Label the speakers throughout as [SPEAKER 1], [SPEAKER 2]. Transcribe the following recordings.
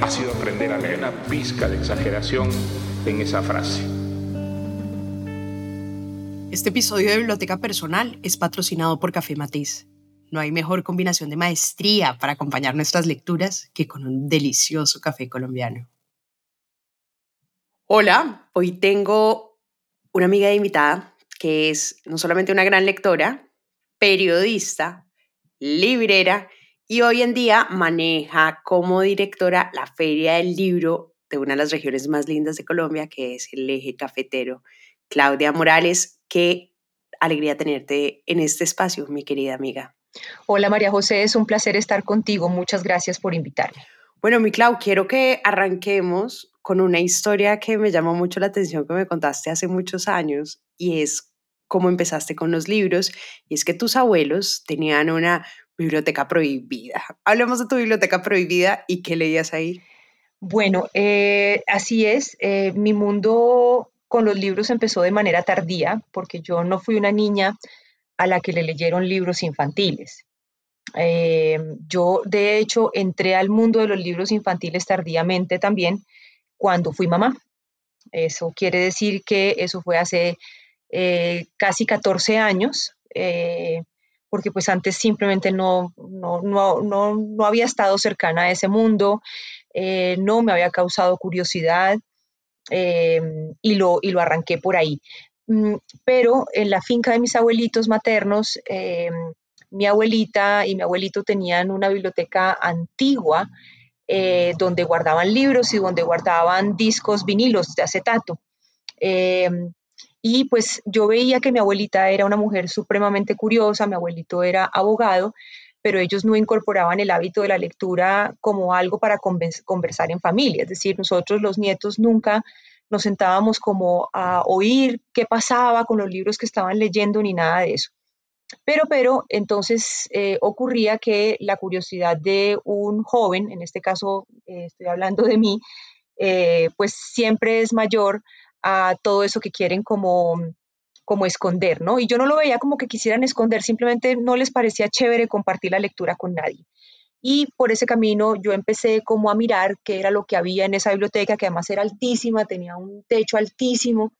[SPEAKER 1] ha sido aprender a leer una pizca de exageración en esa frase.
[SPEAKER 2] Este episodio de Biblioteca Personal es patrocinado por Café Matiz. No hay mejor combinación de maestría para acompañar nuestras lecturas que con un delicioso café colombiano. Hola, hoy tengo una amiga invitada que es no solamente una gran lectora, periodista, librera y hoy en día maneja como directora la Feria del Libro de una de las regiones más lindas de Colombia, que es el eje cafetero. Claudia Morales, qué alegría tenerte en este espacio, mi querida amiga.
[SPEAKER 3] Hola María José, es un placer estar contigo. Muchas gracias por invitarme.
[SPEAKER 2] Bueno, mi Clau, quiero que arranquemos con una historia que me llamó mucho la atención que me contaste hace muchos años y es cómo empezaste con los libros y es que tus abuelos tenían una biblioteca prohibida. Hablemos de tu biblioteca prohibida y qué leías ahí.
[SPEAKER 3] Bueno, eh, así es. Eh, mi mundo con los libros empezó de manera tardía, porque yo no fui una niña a la que le leyeron libros infantiles. Eh, yo, de hecho, entré al mundo de los libros infantiles tardíamente también cuando fui mamá. Eso quiere decir que eso fue hace casi 14 años, porque pues antes simplemente no, no, no, no, había estado cercana a ese mundo, no me había causado curiosidad. Em, y, lo, y lo arranqué por ahí. Mm, pero en la finca de mis abuelitos maternos, em, mi abuelita y mi abuelito tenían una biblioteca antigua eh, donde guardaban libros y donde guardaban discos vinilos de acetato. Y pues yo veía que mi abuelita era una mujer supremamente curiosa, mi abuelito era abogado, pero ellos no incorporaban el hábito de la lectura como algo para conversar en familia. Es decir, nosotros los nietos nunca nos sentábamos como a oír qué pasaba con los libros que estaban leyendo ni nada de eso. Pero, pero, entonces eh, ocurría que la curiosidad de un joven, en este caso eh, estoy hablando de mí, eh, pues siempre es mayor a todo eso que quieren como como esconder, ¿no? Y yo no lo veía como que quisieran esconder, simplemente no les parecía chévere compartir la lectura con nadie. Y por ese camino yo empecé como a mirar qué era lo que había en esa biblioteca, que además era altísima, tenía un techo altísimo,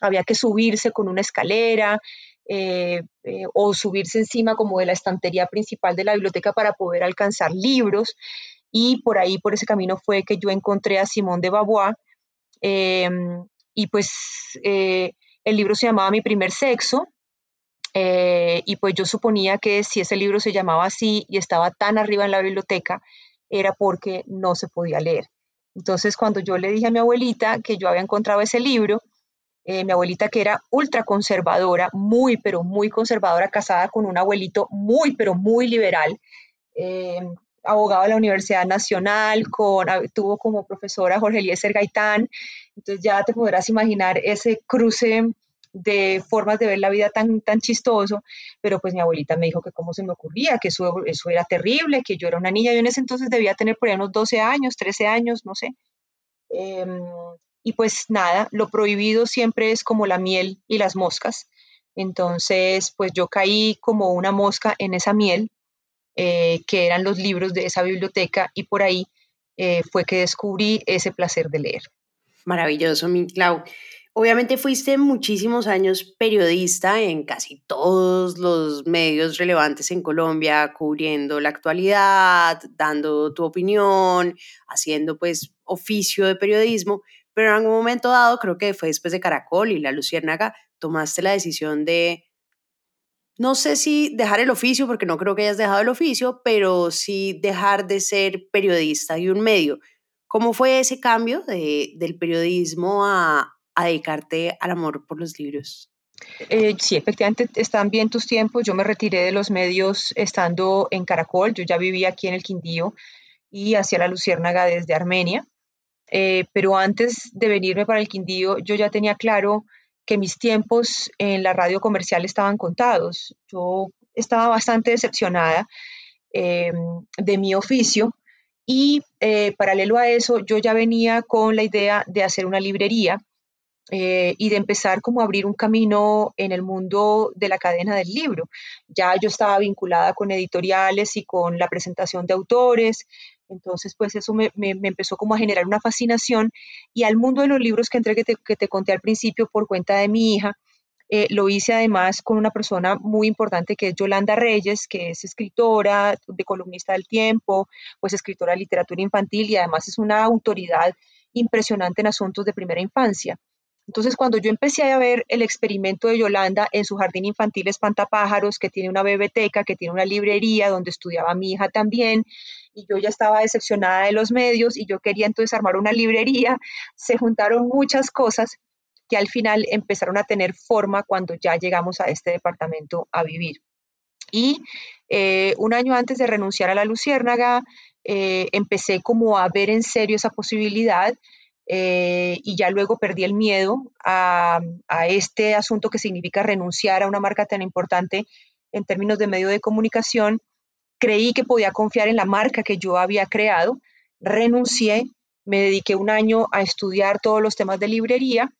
[SPEAKER 3] había que subirse con una escalera eh, eh, o subirse encima como de la estantería principal de la biblioteca para poder alcanzar libros. Y por ahí, por ese camino fue que yo encontré a Simón de Beauvoir. Em, y pues eh, el libro se llamaba Mi primer sexo. Eh, y pues yo suponía que si ese libro se llamaba así y estaba tan arriba en la biblioteca, era porque no se podía leer. Entonces, cuando yo le dije a mi abuelita que yo había encontrado ese libro, eh, mi abuelita que era ultra conservadora, muy, pero muy conservadora, casada con un abuelito muy, pero muy liberal, abogado de la Universidad Nacional, con, tuvo como profesora Jorge Eliezer Gaitán, entonces ya te podrás imaginar ese cruce de formas de ver la vida tan, tan chistoso, pero pues mi abuelita me dijo que cómo se me ocurría, que eso, eso era terrible, que yo era una niña, yo en ese entonces debía tener por ahí unos 12 años, 13 años, no sé. Em, y pues nada, lo prohibido siempre es como la miel y las moscas. Entonces, pues yo caí como una mosca en esa miel eh, que eran los libros de esa biblioteca y por ahí eh, fue que descubrí ese placer de leer.
[SPEAKER 2] Maravilloso, mi Clau. Obviamente fuiste muchísimos años periodista en casi todos los medios relevantes en Colombia, cubriendo la actualidad, dando tu opinión, haciendo pues oficio de periodismo, pero en algún momento dado, creo que fue después de Caracol y La Luciérnaga, tomaste la decisión de no sé si dejar el oficio, porque no creo que hayas dejado el oficio, pero sí dejar de ser periodista de un medio. ¿Cómo fue ese cambio de, del periodismo a, a, dedicarte al amor por los libros?
[SPEAKER 3] Eh, sí, efectivamente están bien tus tiempos. Yo me retiré de los medios estando en Caracol. Yo ya vivía aquí en el Quindío y hacia la Luciérnaga desde Armenia. eh, pero antes de venirme para el Quindío, yo ya tenía claro que mis tiempos en la radio comercial estaban contados. Yo estaba bastante decepcionada em, de mi oficio y eh, paralelo a eso, yo ya venía con la idea de hacer una librería eh, y de empezar como a abrir un camino en el mundo de la cadena del libro. Ya yo estaba vinculada con editoriales y con la presentación de autores, entonces pues eso me, empezó como a generar una fascinación y al mundo de los libros que entré que te, que te conté al principio por cuenta de mi hija, eh, lo hice además con una persona muy importante que es Yolanda Reyes, que es escritora, de columnista del tiempo, pues escritora de literatura infantil y además es una autoridad impresionante en asuntos de primera infancia. Entonces, cuando yo empecé a ver el experimento de Yolanda en su jardín infantil Espantapájaros, que tiene una biblioteca, que tiene una librería donde estudiaba mi hija también, y yo ya estaba decepcionada de los medios y yo quería entonces armar una librería, se juntaron muchas cosas que al final empezaron a tener forma cuando ya llegamos a este departamento a vivir. Y eh, un año antes de renunciar a la Luciérnaga, eh, empecé como a ver en serio esa posibilidad eh, y ya luego perdí el miedo a, a, este asunto que significa renunciar a una marca tan importante en términos de medio de comunicación. Creí que podía confiar en la marca que yo había creado, renuncié, me dediqué un año a estudiar todos los temas de librería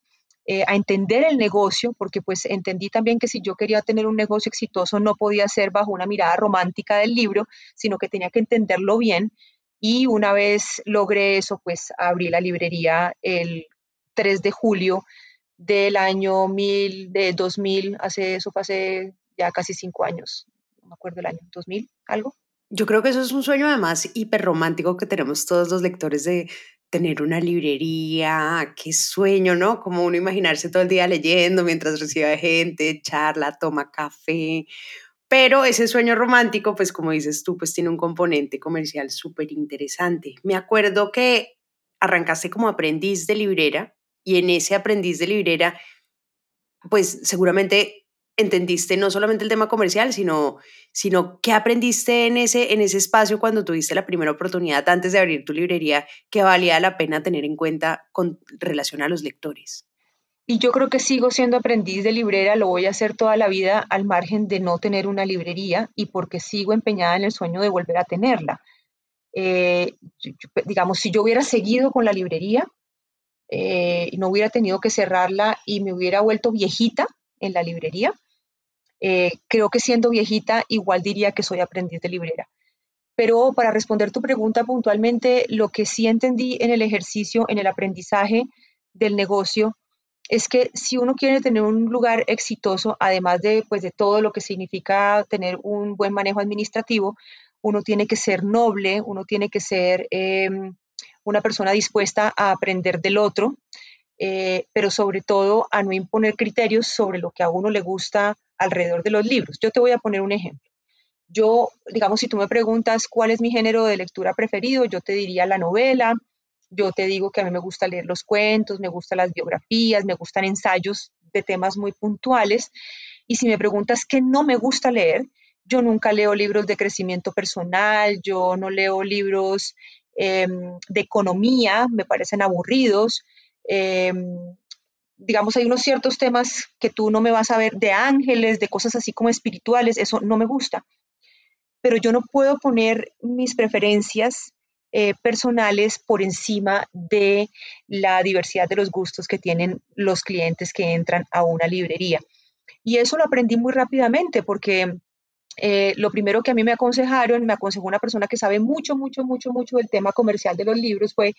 [SPEAKER 3] eh, a entender el negocio, porque pues entendí también que si yo quería tener un negocio exitoso no podía ser bajo una mirada romántica del libro, sino que tenía que entenderlo bien. Y una vez logré eso, pues abrí la librería el 3 de julio del año 1000, de 2000, hace eso fue hace ya casi cinco años, no me acuerdo el año, 2000, algo.
[SPEAKER 2] Yo creo que eso es un sueño además hiper romántico que tenemos todos los lectores de tener una librería, qué sueño, ¿no? Como uno imaginarse todo el día leyendo mientras recibe gente, charla, toma café. Pero ese sueño romántico, pues como dices tú, pues tiene un componente comercial súper interesante. Me acuerdo que arrancaste como aprendiz de librera y en ese aprendiz de librera, pues seguramente entendiste no solamente el tema comercial, sino, sino qué aprendiste en ese, en ese espacio cuando tuviste la primera oportunidad antes de abrir tu librería que valía la pena tener en cuenta con relación a los lectores.
[SPEAKER 3] Y yo creo que sigo siendo aprendiz de librera, lo voy a hacer toda la vida al margen de no tener una librería y porque sigo empeñada en el sueño de volver a tenerla. Eh, digamos, si yo hubiera seguido con la librería eh, no hubiera tenido que cerrarla y me hubiera vuelto viejita en la librería, eh, creo que siendo viejita igual diría que soy aprendiz de librera. Pero para responder tu pregunta puntualmente, lo que sí entendí en el ejercicio, en el aprendizaje del negocio, es que si uno quiere tener un lugar exitoso, además de, pues, de todo lo que significa tener un buen manejo administrativo, uno tiene que ser noble, uno tiene que ser em, una persona dispuesta a aprender del otro, eh, pero sobre todo a no imponer criterios sobre lo que a uno le gusta alrededor de los libros. Yo te voy a poner un ejemplo. Yo, digamos, si tú me preguntas cuál es mi género de lectura preferido, yo te diría la novela, yo te digo que a mí me gusta leer los cuentos, me gustan las biografías, me gustan ensayos de temas muy puntuales. Y si me preguntas qué no me gusta leer, yo nunca leo libros de crecimiento personal, yo no leo libros em, de economía, me parecen aburridos. Em, digamos, hay unos ciertos temas que tú no me vas a ver de ángeles, de cosas así como espirituales, eso no me gusta. Pero yo no puedo poner mis preferencias eh, personales por encima de la diversidad de los gustos que tienen los clientes que entran a una librería. Y eso lo aprendí muy rápidamente porque eh, lo primero que a mí me aconsejaron, me aconsejó una persona que sabe mucho, mucho, mucho, mucho del tema comercial de los libros, fue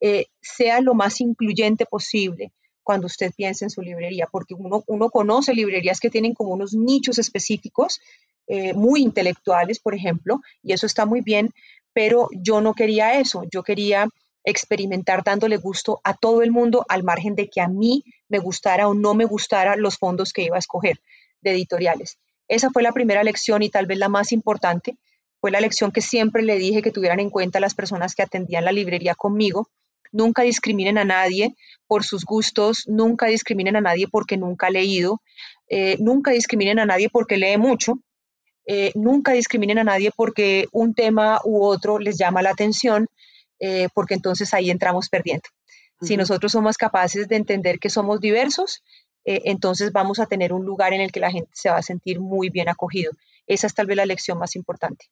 [SPEAKER 3] eh, sea lo más incluyente posible cuando usted piensa en su librería, porque uno, uno conoce librerías que tienen como unos nichos específicos, eh, muy intelectuales, por ejemplo, y eso está muy bien, pero yo no quería eso, yo quería experimentar dándole gusto a todo el mundo al margen de que a mí me gustara o no me gustara los fondos que iba a escoger de editoriales. Esa fue la primera lección y tal vez la más importante. Fue la lección que siempre le dije que tuvieran en cuenta las personas que atendían la librería conmigo, nunca discriminen a nadie por sus gustos, nunca discriminen a nadie porque nunca ha leído, eh, nunca discriminen a nadie porque lee mucho, eh, nunca discriminen a nadie porque un tema u otro les llama la atención. eh, porque entonces ahí entramos perdiendo. Si nosotros somos capaces de entender que somos diversos, eh, entonces vamos a tener un lugar en el que la gente se va a sentir muy bien acogido. Esa es tal vez la lección más importante.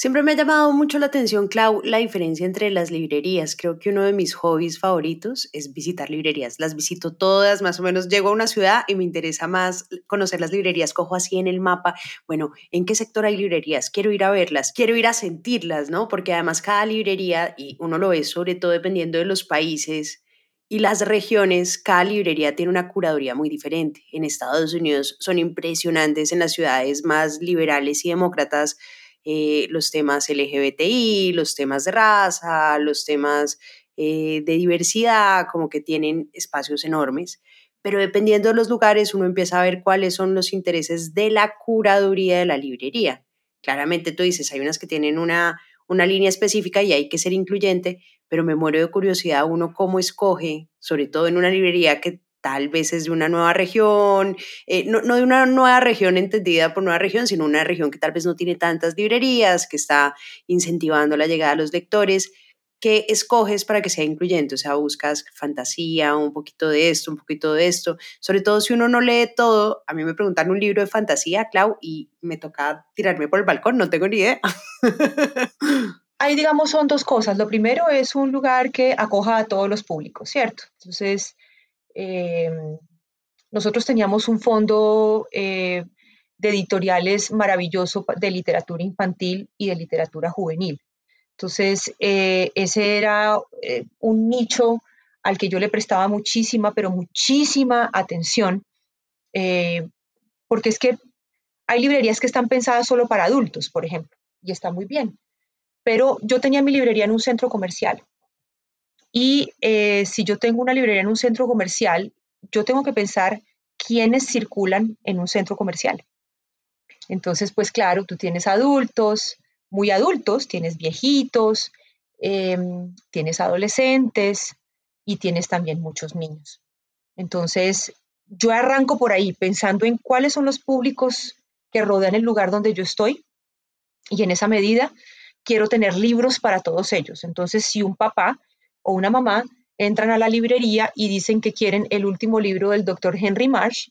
[SPEAKER 2] Siempre me ha llamado mucho la atención, Clau, la diferencia entre las librerías. Creo que uno de mis hobbies favoritos es visitar librerías. Las visito todas, más o menos llego a una ciudad y me interesa más conocer las librerías. Cojo así en el mapa, bueno, ¿en qué sector hay librerías? Quiero ir a verlas, quiero ir a sentirlas, ¿no? Porque además cada librería, y uno lo ve sobre todo dependiendo de los países, y las regiones, cada librería tiene una curaduría muy diferente. En Estados Unidos son impresionantes en las ciudades más liberales y demócratas eh, los temas LGBTI, los temas de raza, los temas eh, de diversidad, como que tienen espacios enormes. Pero dependiendo de los lugares, uno empieza a ver cuáles son los intereses de la curaduría de la librería. Claramente tú dices, hay unas que tienen una, una línea específica y hay que ser incluyente, pero me muero de curiosidad uno cómo escoge, sobre todo en una librería que tal vez es de una nueva región, eh, no, no, de una nueva región entendida por nueva región, sino una región que tal vez no tiene tantas librerías, que está incentivando la llegada de los lectores. ¿Qué escoges para que sea incluyente? O sea, buscas fantasía, un poquito de esto, un poquito de esto. Sobre todo si uno no lee todo. A mí me preguntan un libro de fantasía, Clau, y me toca tirarme por el balcón, no tengo ni idea.
[SPEAKER 3] Ahí, digamos, son dos cosas. Lo primero es un lugar que acoja a todos los públicos, ¿cierto? Entonces, Em, nosotros teníamos un fondo eh, de editoriales maravilloso de literatura infantil y de literatura juvenil. Entonces, eh, ese era eh, un nicho al que yo le prestaba muchísima, pero muchísima atención, porque es que hay librerías que están pensadas solo para adultos, por ejemplo, y está muy bien. Pero yo tenía mi librería en un centro comercial y eh, si yo tengo una librería en un centro comercial, yo tengo que pensar quiénes circulan en un centro comercial. Entonces, pues claro, tú tienes adultos, muy adultos, tienes viejitos, em, tienes adolescentes y tienes también muchos niños. Entonces, yo arranco por ahí pensando en cuáles son los públicos que rodean el lugar donde yo estoy y en esa medida quiero tener libros para todos ellos. Entonces, si un papá o una mamá entran a la librería y dicen que quieren el último libro del doctor Henry Marsh,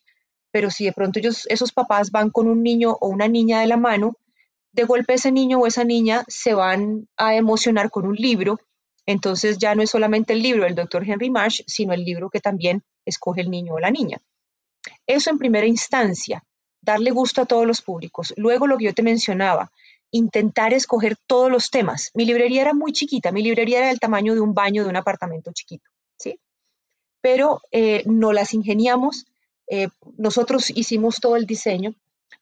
[SPEAKER 3] pero si de pronto esos papás van con un niño o una niña de la mano, de golpe ese niño o esa niña se van a emocionar con un libro, entonces ya no es solamente el libro del doctor Henry Marsh, sino el libro que también escoge el niño o la niña. Eso en primera instancia, darle gusto a todos los públicos. Luego lo que yo te mencionaba, intentar escoger todos los temas. Mi librería era muy chiquita, mi librería era del tamaño de un baño de un apartamento chiquito, ¿sí? Pero eh, no las ingeniamos, eh, nosotros hicimos todo el diseño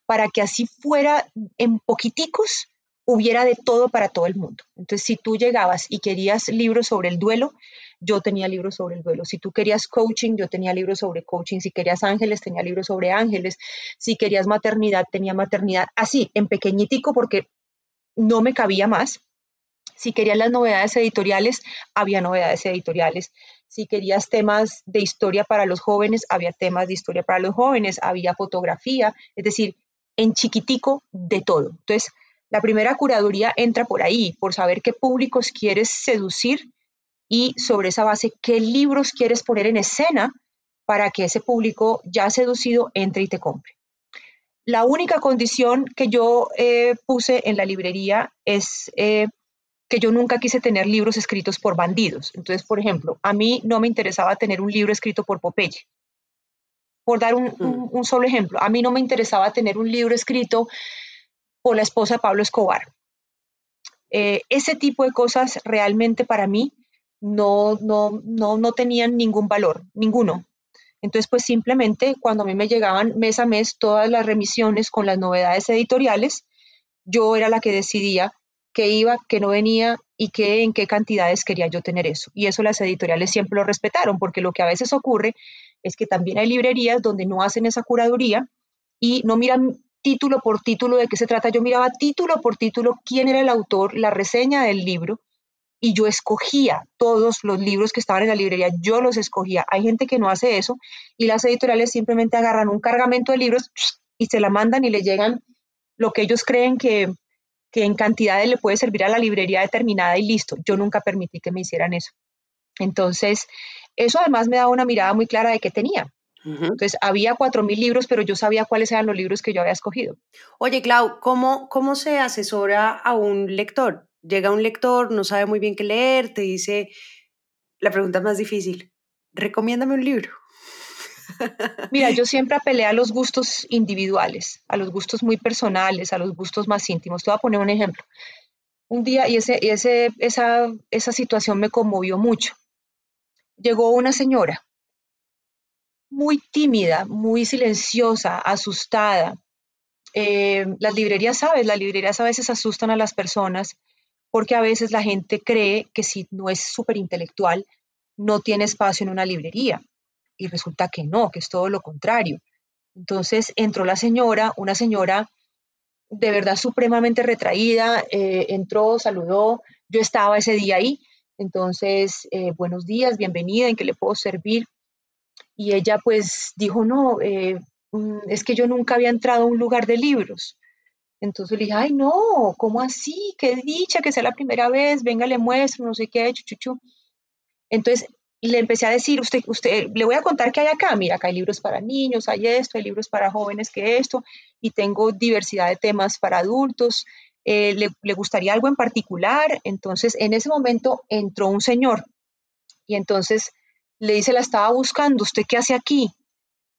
[SPEAKER 3] para que así fuera en poquiticos hubiera de todo para todo el mundo. Entonces, si tú llegabas y querías libros sobre el duelo, yo tenía libros sobre el duelo. Si tú querías coaching, yo tenía libros sobre coaching. Si querías ángeles, tenía libros sobre ángeles. Si querías maternidad, tenía maternidad. Así, en pequeñitico, porque no me cabía más. Si querías las novedades editoriales, había novedades editoriales. Si querías temas de historia para los jóvenes, había temas de historia para los jóvenes, había fotografía, es decir, en chiquitico de todo. Entonces, la primera curaduría entra por ahí, por saber qué públicos quieres seducir y sobre esa base qué libros quieres poner en escena para que ese público ya seducido entre y te compre. La única condición que yo eh, puse en la librería es eh, que yo nunca quise tener libros escritos por bandidos. Entonces, por ejemplo, a mí no me interesaba tener un libro escrito por Popeye. Por dar un, mm. solo ejemplo, a mí no me interesaba tener un libro escrito por la esposa de Pablo Escobar. Eh, ese tipo de cosas realmente para mí no, no, no, no tenían ningún valor, ninguno. Entonces, pues simplemente cuando a mí me llegaban mes a mes todas las remisiones con las novedades editoriales, yo era la que decidía qué iba, qué no venía y qué, en qué cantidades quería yo tener eso. Y eso las editoriales siempre lo respetaron, porque lo que a veces ocurre es que también hay librerías donde no hacen esa curaduría y no miran título por título de qué se trata. Yo miraba título por título quién era el autor, la reseña del libro y yo escogía todos los libros que estaban en la librería, yo los escogía. Hay gente que no hace eso y las editoriales simplemente agarran un cargamento de libros y se la mandan y le llegan lo que ellos creen que, que en cantidades le puede servir a la librería determinada y listo. Yo nunca permití que me hicieran eso. Entonces, eso además me daba una mirada muy clara de qué tenía. Entonces, había cuatro mil libros, pero yo sabía cuáles eran los libros que yo había escogido.
[SPEAKER 2] Oye, Clau, ¿cómo, ¿cómo se asesora a un lector? Llega un lector, no sabe muy bien qué leer, te dice, la pregunta más difícil, recomiéndame un libro.
[SPEAKER 3] Mira, yo siempre apelé a los gustos individuales, a los gustos muy personales, a los gustos más íntimos. Te voy a poner un ejemplo. Un día, y ese, ese, esa, esa situación me conmovió mucho. Llegó una señora muy tímida, muy silenciosa, asustada. Eh, las librerías, sabes, las librerías a veces asustan a las personas porque a veces la gente cree que si no es súper intelectual, no tiene espacio en una librería y resulta que no, que es todo lo contrario. Entonces entró la señora, una señora de verdad supremamente retraída, eh, entró, saludó, yo estaba ese día ahí, entonces, eh, buenos días, bienvenida, ¿en qué le puedo servir? Y ella pues dijo, no, eh, mm, es que yo nunca había entrado a un lugar de libros. Entonces le dije, ay, no, ¿cómo así? Qué dicha que sea la primera vez, venga, le muestro, no sé qué, chuchuchu. Entonces le empecé a decir, usted, usted, le voy a contar que hay acá, mira, acá hay libros para niños, hay esto, hay libros para jóvenes que esto, y tengo diversidad de temas para adultos, eh, le, le, gustaría algo en particular? Entonces, en ese momento entró un señor y entonces le dice, la estaba buscando, ¿usted qué hace aquí?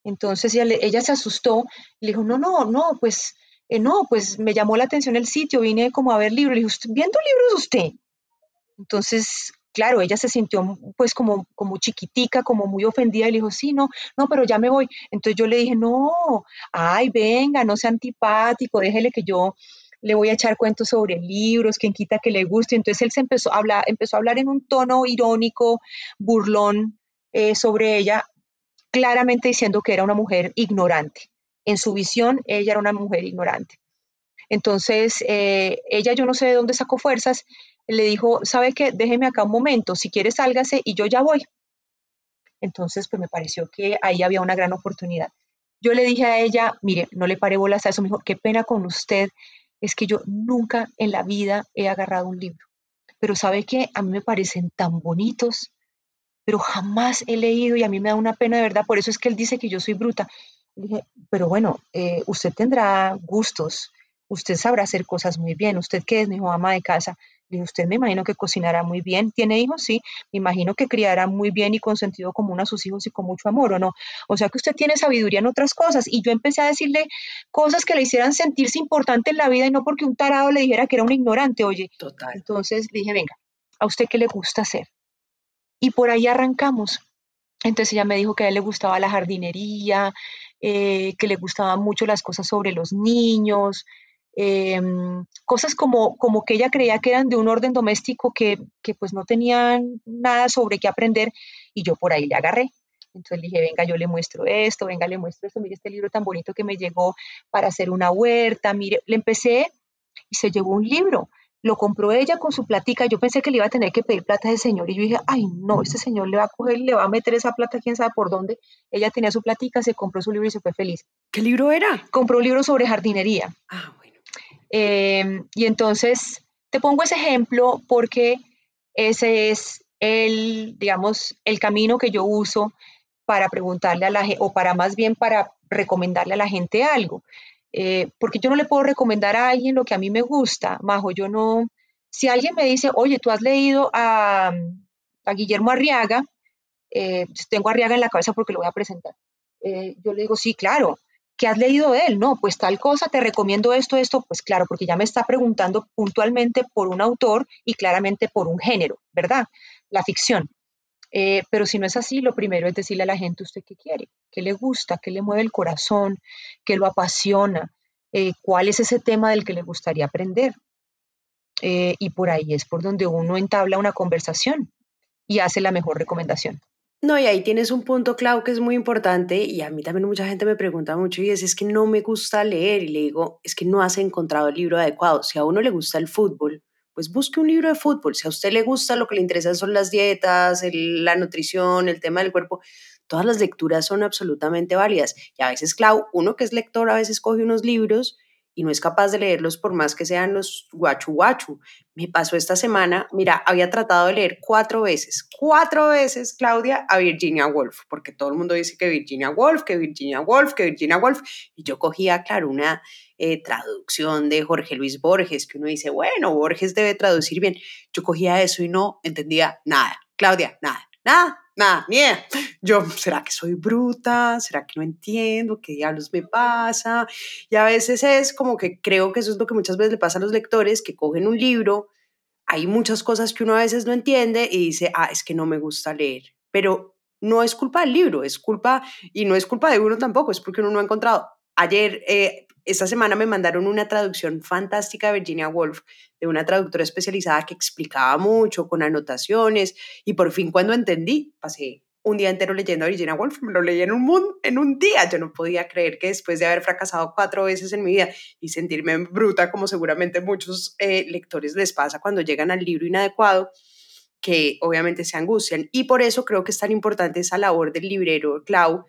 [SPEAKER 3] Entonces ella, ella se asustó, le dijo, no, no, no, pues, eh, no, pues me llamó la atención el sitio, vine como a ver libros, le dijo, ¿viendo libros usted? Entonces, claro, ella se sintió pues como, como chiquitica, como muy ofendida y le dijo, sí, no, no, pero ya me voy. Entonces yo le dije, no, ay, venga, no sea antipático, déjele que yo le voy a echar cuentos sobre libros, quien quita que le guste. Entonces él se empezó a hablar, empezó a hablar en un tono irónico, burlón eh, sobre ella, claramente diciendo que era una mujer ignorante. En su visión, ella era una mujer ignorante. Entonces, eh, ella yo no sé de dónde sacó fuerzas le dijo, ¿sabe qué? Déjeme acá un momento, si quiere sálgase y yo ya voy. Entonces, pues me pareció que ahí había una gran oportunidad. Yo le dije a ella, mire, no le paré bolas a eso, me dijo, qué pena con usted, es que yo nunca en la vida he agarrado un libro, pero sabe que a mí me parecen tan bonitos, pero jamás he leído y a mí me da una pena de verdad, por eso es que él dice que yo soy bruta. Le dije, pero bueno, eh, usted tendrá gustos, usted sabrá hacer cosas muy bien, usted que es mi ama de casa, Dije, usted me imagino que cocinará muy bien. ¿Tiene hijos? Sí. Me imagino que criará muy bien y con sentido común a sus hijos y con mucho amor, ¿o no? O sea que usted tiene sabiduría en otras cosas. Y yo empecé a decirle cosas que le hicieran sentirse importante en la vida y no porque un tarado le dijera que era un ignorante, oye.
[SPEAKER 2] Total.
[SPEAKER 3] Entonces dije, venga, ¿a usted qué le gusta hacer? Y por ahí arrancamos. Entonces ella me dijo que a él le gustaba la jardinería, eh, que le gustaban mucho las cosas sobre los niños, Em, cosas como, como que ella creía que eran de un orden doméstico que, que pues no tenían nada sobre qué aprender y yo por ahí le agarré. Entonces le dije, venga, yo le muestro esto, venga, le muestro esto, mire este libro tan bonito que me llegó para hacer una huerta, mire, le empecé y se llevó un libro, lo compró ella con su platica, yo pensé que le iba a tener que pedir plata ese señor y yo dije, ay no, este señor le va a coger, le va a meter esa plata, quién sabe por dónde, ella tenía su platica, se compró su libro y se fue feliz.
[SPEAKER 2] ¿Qué libro era?
[SPEAKER 3] Compró un libro sobre jardinería.
[SPEAKER 2] Ah, bueno.
[SPEAKER 3] Em, y entonces te pongo ese ejemplo porque ese es el, digamos, el camino que yo uso para preguntarle a la gente, o para más bien para recomendarle a la gente algo. Eh, porque yo no le puedo recomendar a alguien lo que a mí me gusta, Majo, yo no, si alguien me dice, oye, tú has leído a, a Guillermo Arriaga, eh, tengo Arriaga en la cabeza porque lo voy a presentar, eh, yo le digo, sí, claro, ¿qué has leído de él? No, pues tal cosa, te recomiendo esto, esto, pues claro, porque ya me está preguntando puntualmente por un autor y claramente por un género, ¿verdad? La ficción. Eh, pero si no es así, lo primero es decirle a la gente usted qué quiere, qué le gusta, qué le mueve el corazón, qué lo apasiona, eh, cuál es ese tema del que le gustaría aprender. Eh, y por ahí es por donde uno entabla una conversación y hace la mejor recomendación.
[SPEAKER 2] No, y ahí tienes un punto, Clau, que es muy importante y a mí también mucha gente me pregunta mucho y es, es que no me gusta leer y le digo, es que no has encontrado el libro adecuado. Si a uno le gusta el fútbol, pues busque un libro de fútbol. Si a usted le gusta, lo que le interesa son las dietas, la nutrición, el tema del cuerpo, todas las lecturas son absolutamente válidas. Y a veces, Clau, uno que es lector a veces coge unos libros y no es capaz de leerlos por más que sean los guachu guachu. Me pasó esta semana, mira, había tratado de leer cuatro veces, cuatro veces, Claudia, a Virginia Woolf, porque todo el mundo dice que Virginia Woolf, que Virginia Woolf, que Virginia Woolf, y yo cogía, claro, una eh, traducción de Jorge Luis Borges, que uno dice, bueno, Borges debe traducir bien. Yo cogía eso y no entendía nada. Claudia, nada, nada, nada, ni Yo, ¿será que soy bruta? ¿Será que no entiendo? ¿Qué diablos me pasa? Y a veces es como que creo que eso es lo que muchas veces le pasa a los lectores, que cogen un libro, hay muchas cosas que uno a veces no entiende y dice, ah, es que no me gusta leer. Pero no es culpa del libro, es culpa, y no es culpa de uno tampoco, es porque uno no ha encontrado. Ayer, eh, esta semana me mandaron una traducción fantástica de Virginia Woolf, de una traductora especializada que explicaba mucho, con anotaciones, y por fin cuando entendí, pasé un día entero leyendo a Virginia Woolf, me lo leí en un, en un día, yo no podía creer que después de haber fracasado cuatro veces en mi vida y sentirme bruta, como seguramente muchos eh, lectores les pasa cuando llegan al libro inadecuado, que obviamente se angustian. Y por eso creo que es tan importante esa labor del librero, Clau,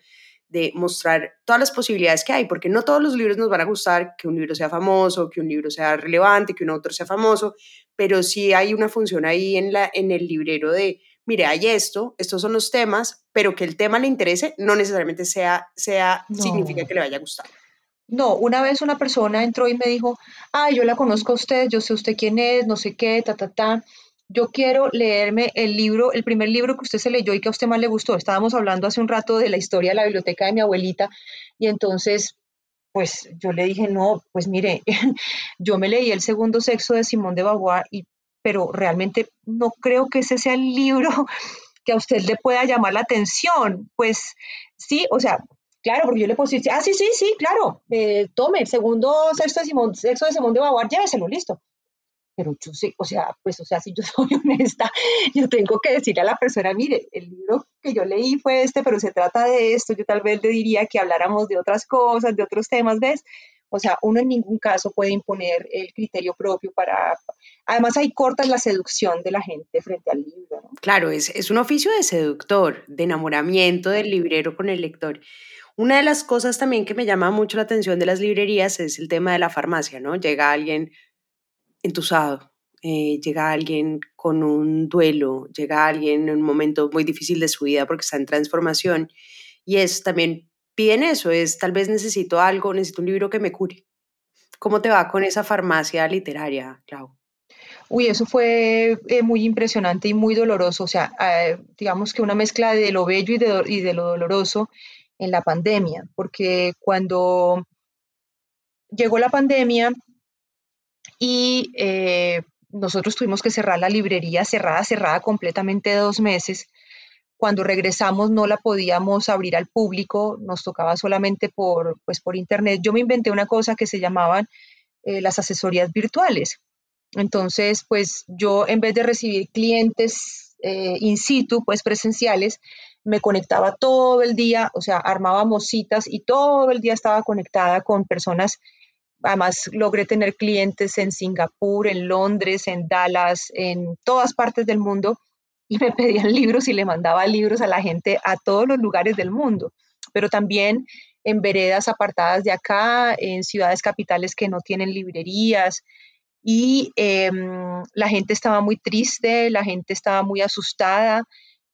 [SPEAKER 2] de mostrar todas las posibilidades que hay, porque no todos los libros nos van a gustar, que un libro sea famoso, que un libro sea relevante, que un autor sea famoso, pero sí hay una función ahí en, la, en el librero de, mire, hay esto, estos son los temas, pero que el tema le interese no necesariamente sea, sea significa que le vaya a gustar.
[SPEAKER 3] No, una vez una persona entró y me dijo, ay, yo la conozco a usted, yo sé usted quién es, no sé qué, ta, ta, ta yo quiero leerme el libro, el primer libro que usted se leyó y que a usted más le gustó. Estábamos hablando hace un rato de la historia de la biblioteca de mi abuelita y entonces, pues yo le dije, no, pues mire, yo me leí el segundo sexo de Simón de Beauvoir, y, pero realmente no creo que ese sea el libro que a usted le pueda llamar la atención. Pues sí, o sea, Claro, porque yo le puedo decir, ah, sí, sí, sí, claro, eh, tome el segundo sexo de Simón, sexo de Simón de lléveselo, listo pero yo sé, o sea, pues, o sea, si yo soy honesta, yo tengo que decirle a la persona, mire, el libro que yo leí fue este, pero se trata de esto, yo tal vez le diría que habláramos de otras cosas, de otros temas, ¿ves? O sea, uno en ningún caso puede imponer el criterio propio para... Además, ahí cortas la seducción de la gente frente al libro. ¿no?
[SPEAKER 2] Claro, es, es un oficio de seductor, de enamoramiento del librero con el lector. Una de las cosas también que me llama mucho la atención de las librerías es el tema de la farmacia, ¿no? Llega alguien entusado, eh, llega alguien con un duelo, llega alguien en un momento muy difícil de su vida porque está en transformación y es también piden eso, es tal vez necesito algo, necesito un libro que me cure. ¿Cómo te va con esa farmacia literaria, Clau?
[SPEAKER 3] Uy, eso fue eh, muy impresionante y muy doloroso, o sea, eh, digamos que una mezcla de lo bello y de, y de lo doloroso en la pandemia, porque cuando llegó la pandemia, y eh, nosotros tuvimos que cerrar la librería cerrada, cerrada completamente dos meses. Cuando regresamos no la podíamos abrir al público, nos tocaba solamente por, pues, por internet. Yo me inventé una cosa que se llamaban eh, las asesorías virtuales. Entonces, pues yo en vez de recibir clientes eh, in situ, pues presenciales, me conectaba todo el día, o sea, armábamos citas y todo el día estaba conectada con personas Además, logré tener clientes en Singapur, en Londres, en Dallas, en todas partes del mundo y me pedían libros y le mandaba libros a la gente a todos los lugares del mundo, pero también en veredas apartadas de acá, en ciudades capitales que no tienen librerías. Y em, la gente estaba muy triste, la gente estaba muy asustada,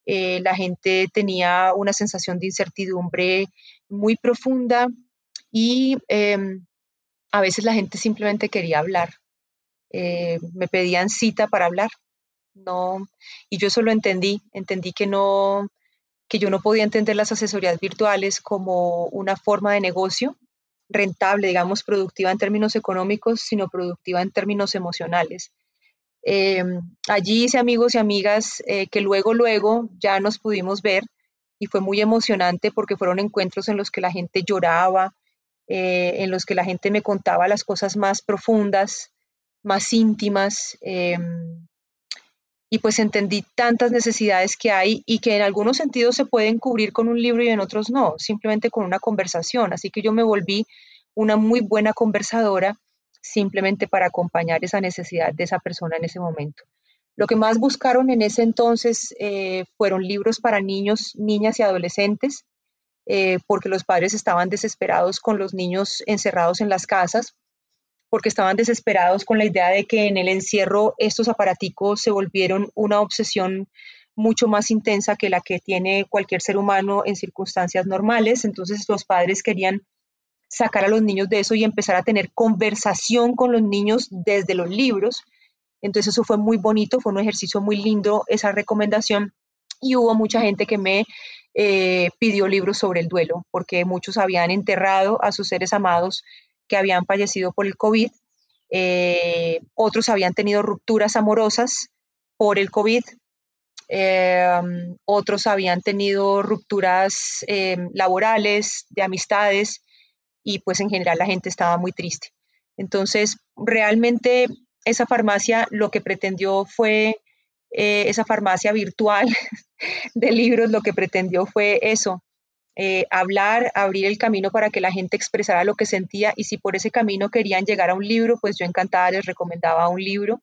[SPEAKER 3] eh, la gente tenía una sensación de incertidumbre muy profunda y em, a veces la gente simplemente quería hablar. Eh, me pedían cita para hablar. No, y yo eso lo entendí, entendí que no, que yo no podía entender las asesorías virtuales como una forma de negocio rentable, digamos, productiva en términos económicos, sino productiva en términos emocionales. Eh, allí hice amigos y amigas eh, que luego, luego ya nos pudimos ver y fue muy emocionante porque fueron encuentros en los que la gente lloraba, eh, en los que la gente me contaba las cosas más profundas, más íntimas, em, y pues entendí tantas necesidades que hay y que en algunos sentidos se pueden cubrir con un libro y en otros no, simplemente con una conversación. Así que yo me volví una muy buena conversadora simplemente para acompañar esa necesidad de esa persona en ese momento. Lo que más buscaron en ese entonces eh, fueron libros para niños, niñas y adolescentes, eh, porque los padres estaban desesperados con los niños encerrados en las casas. porque estaban desesperados con la idea de que en el encierro estos aparaticos se volvieron una obsesión mucho más intensa que la que tiene cualquier ser humano en circunstancias normales. Entonces los padres querían sacar a los niños de eso y empezar a tener conversación con los niños desde los libros. Entonces eso fue muy bonito, fue un ejercicio muy lindo esa recomendación y hubo mucha gente que me eh, pidió libros sobre el duelo, porque muchos habían enterrado a sus seres amados que habían fallecido por el COVID, eh, otros habían tenido rupturas amorosas por el COVID, em, otros habían tenido rupturas em, laborales, de amistades, y pues en general la gente estaba muy triste. Entonces, realmente esa farmacia lo que pretendió fue eh, esa farmacia virtual de libros, lo que pretendió fue eso, eh, hablar, abrir el camino para que la gente expresara lo que sentía y si por ese camino querían llegar a un libro, pues yo encantada les recomendaba un libro.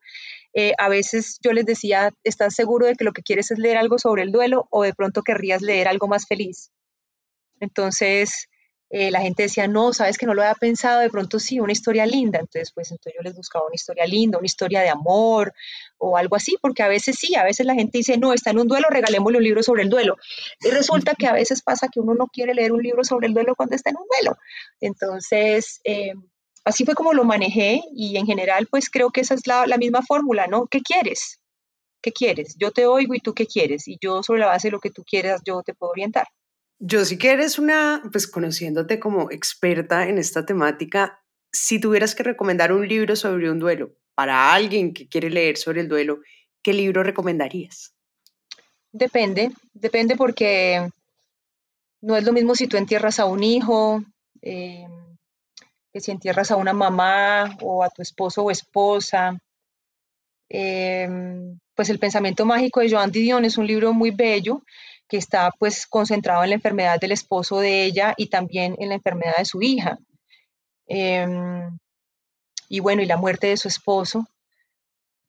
[SPEAKER 3] Eh, a veces yo les decía, ¿estás seguro de que lo que quieres es leer algo sobre el duelo o de pronto querrías leer algo más feliz? Entonces, la gente decía, no, sabes que no lo había pensado, de pronto sí, una historia linda. Entonces, pues entonces yo les buscaba una historia linda, una historia de amor o algo así, porque a veces sí, a veces la gente dice, no, está en un duelo, regalémosle un libro sobre el duelo. Y resulta que a veces pasa que uno no quiere leer un libro sobre el duelo cuando está en un duelo. Entonces, eh, así fue como lo manejé y en general, pues creo que esa es la, la misma fórmula, ¿no? ¿Qué quieres? ¿Qué quieres? Yo te oigo y tú qué quieres. Y yo sobre la base de lo que tú quieras, yo te puedo orientar.
[SPEAKER 2] Yo sí que eres una, pues conociéndote como experta en esta temática, si tuvieras que recomendar un libro sobre un duelo para alguien que quiere leer sobre el duelo, ¿qué libro recomendarías?
[SPEAKER 3] Depende, depende porque no es lo mismo si tú entierras a un hijo, eh, que si entierras a una mamá o a tu esposo o esposa. Eh, pues El pensamiento mágico de Joan Didion es un libro muy bello que está pues concentrado en la enfermedad del esposo de ella y también en la enfermedad de su hija. Em, y bueno, y la muerte de su esposo.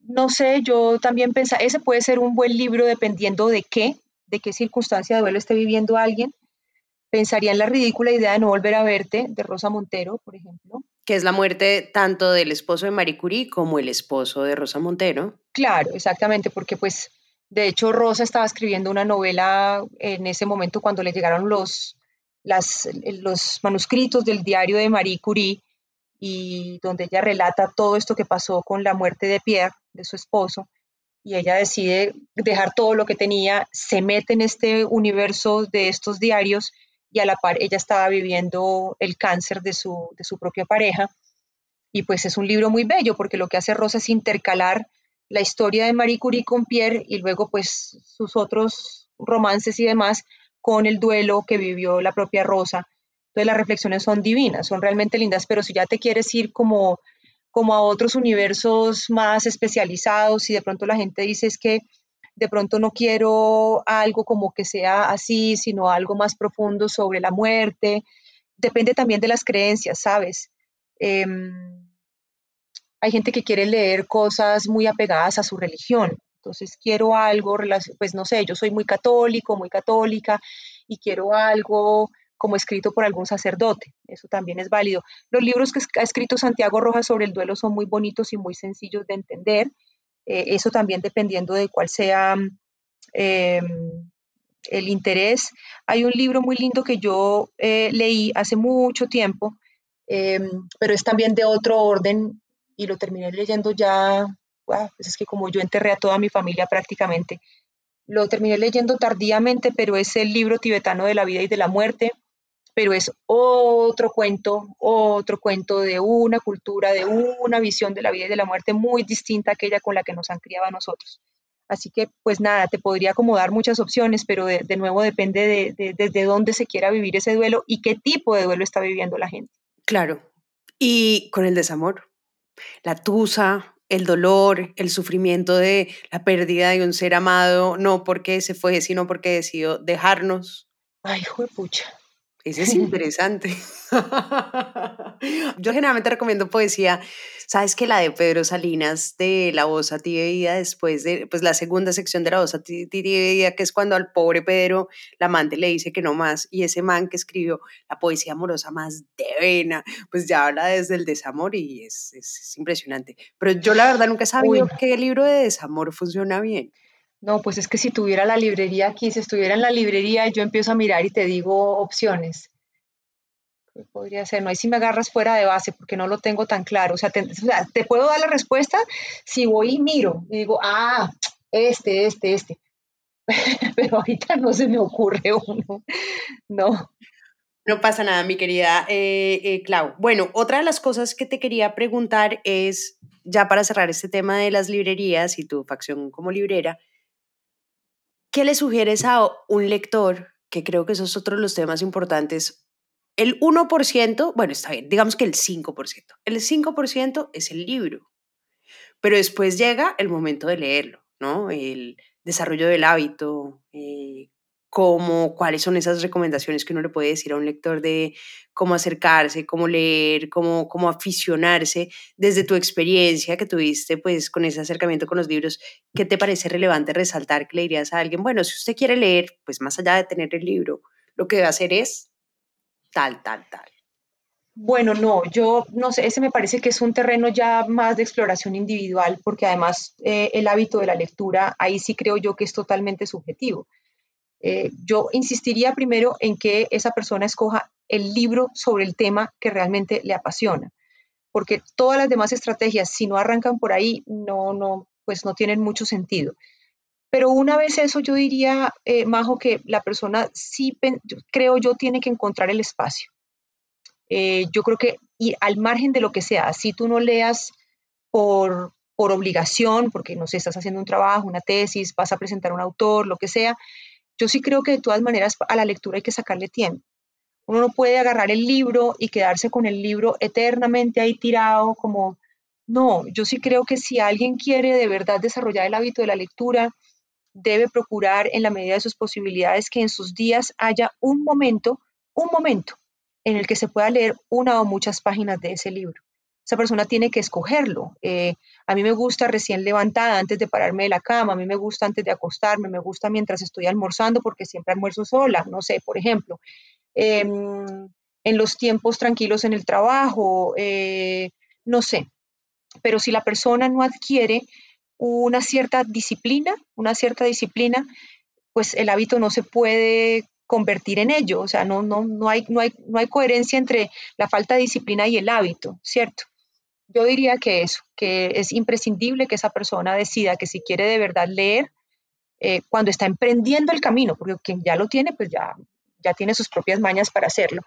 [SPEAKER 3] No sé, yo también pensaba, ese puede ser un buen libro dependiendo de qué, de qué circunstancia de duelo esté viviendo alguien. Pensaría en la ridícula idea de no volver a verte, de Rosa Montero, por ejemplo.
[SPEAKER 2] Que es la muerte tanto del esposo de Marie Curie como el esposo de Rosa Montero.
[SPEAKER 3] Claro, exactamente, porque pues de hecho, Rosa estaba escribiendo una novela en ese momento cuando le llegaron los, los manuscritos del diario de Marie Curie y donde ella relata todo esto que pasó con la muerte de Pierre, de su esposo, y ella decide dejar todo lo que tenía, se mete en este universo de estos diarios y a la par ella estaba viviendo el cáncer de su, de su propia pareja. Y pues es un libro muy bello porque lo que hace Rosa es intercalar la historia de Marie Curie con Pierre y luego pues sus otros romances y demás con el duelo que vivió la propia Rosa. Entonces las reflexiones son divinas, son realmente lindas, pero si ya te quieres ir como, como a otros universos más especializados y de pronto la gente dice es que de pronto no quiero algo como que sea así, sino algo más profundo sobre la muerte, depende también de las creencias, ¿sabes? Em, hay gente que quiere leer cosas muy apegadas a su religión. Entonces quiero algo, pues no sé, yo soy muy católico, muy católica y quiero algo como escrito por algún sacerdote. Eso también es válido. Los libros que ha escrito Santiago Rojas sobre el duelo son muy bonitos y muy sencillos de entender. Eh, eso también dependiendo de cuál sea em, el interés. Hay un libro muy lindo que yo eh, leí hace mucho tiempo, em, pero es también de otro orden y lo terminé leyendo ya, pues es que como yo enterré a toda mi familia prácticamente, lo terminé leyendo tardíamente, pero es el libro tibetano de la vida y de la muerte, pero es otro cuento, otro cuento de una cultura, de una visión de la vida y de la muerte muy distinta a aquella con la que nos han criado a nosotros. Así que, pues nada, te podría acomodar muchas opciones, pero de, de nuevo depende de, de, desde dónde se quiera vivir ese duelo y qué tipo de duelo está viviendo la gente.
[SPEAKER 2] Claro. Y con el desamor, la tusa, el dolor, el sufrimiento de la pérdida de un ser amado, no porque se fue, sino porque decidió dejarnos.
[SPEAKER 3] Ay, hijo de pucha.
[SPEAKER 2] Ese es interesante. Yo generalmente recomiendo poesía. Sabes que la de Pedro Salinas de La voz a ti bebida, después de pues, la segunda sección de La voz a ti bebida, que es cuando al pobre Pedro la amante le dice que no más, y ese man que escribió la poesía amorosa más de vena, pues ya habla desde el desamor y es, es, impresionante. Pero yo la verdad nunca he sabido que el libro de desamor funciona bien.
[SPEAKER 3] No, pues es que si tuviera la librería aquí, si estuviera en la librería, yo empiezo a mirar y te digo opciones. ¿Qué podría ser? No, ahí si me agarras fuera de base porque no lo tengo tan claro. O sea, te, puedo dar la respuesta si voy y miro y digo, ah, este, este, este. Pero ahorita no se me ocurre uno. No.
[SPEAKER 2] No pasa nada, mi querida eh, eh, Clau. Bueno, otra de las cosas que te quería preguntar es, ya para cerrar este tema de las librerías y tu facción como librera, ¿Qué le sugieres a un lector? Que creo que esos es otro de los temas importantes. El 1%, bueno, está bien, digamos que el 5%. El 5% es el libro, pero después llega el momento de leerlo, ¿no? El desarrollo del hábito, eh, cómo, cuáles son esas recomendaciones que uno le puede decir a un lector de cómo acercarse, cómo leer, cómo, cómo aficionarse desde tu experiencia que tuviste pues con ese acercamiento con los libros, ¿qué te parece relevante resaltar que le dirías a alguien? Bueno, si usted quiere leer, pues más allá de tener el libro, lo que debe hacer es tal, tal, tal.
[SPEAKER 3] Bueno, no, yo no sé, ese me parece que es un terreno ya más de exploración individual, porque además eh, el hábito de la lectura, ahí sí creo yo que es totalmente subjetivo. Eh, yo insistiría primero en que esa persona escoja el libro sobre el tema que realmente le apasiona, porque todas las demás estrategias, si no arrancan por ahí, no, no, pues no tienen mucho sentido. Pero una vez eso, yo diría, eh, Majo, que la persona sí, creo yo, tiene que encontrar el espacio. Eh, yo creo que, y al margen de lo que sea, si tú no leas por, por obligación, porque no sé, estás haciendo un trabajo, una tesis, vas a presentar un autor, lo que sea, yo sí creo que de todas maneras a la lectura hay que sacarle tiempo. Uno no puede agarrar el libro y quedarse con el libro eternamente ahí tirado como, no, yo sí creo que si alguien quiere de verdad desarrollar el hábito de la lectura, debe procurar en la medida de sus posibilidades que en sus días haya un momento, un momento en el que se pueda leer una o muchas páginas de ese libro esa persona tiene que escogerlo. Eh, a mí me gusta recién levantada, antes de pararme de la cama, a mí me gusta antes de acostarme, me gusta mientras estoy almorzando, porque siempre almuerzo sola, no sé, por ejemplo. Em, en los tiempos tranquilos en el trabajo, eh, no sé. Pero si la persona no adquiere una cierta disciplina, una cierta disciplina, pues el hábito no se puede convertir en ello. O sea, no, no, no, hay, no, hay, no hay coherencia entre la falta de disciplina y el hábito, ¿cierto? Yo diría que eso, que es imprescindible que esa persona decida que si quiere de verdad leer, eh, cuando está emprendiendo el camino, porque quien ya lo tiene, pues ya, ya tiene sus propias mañas para hacerlo.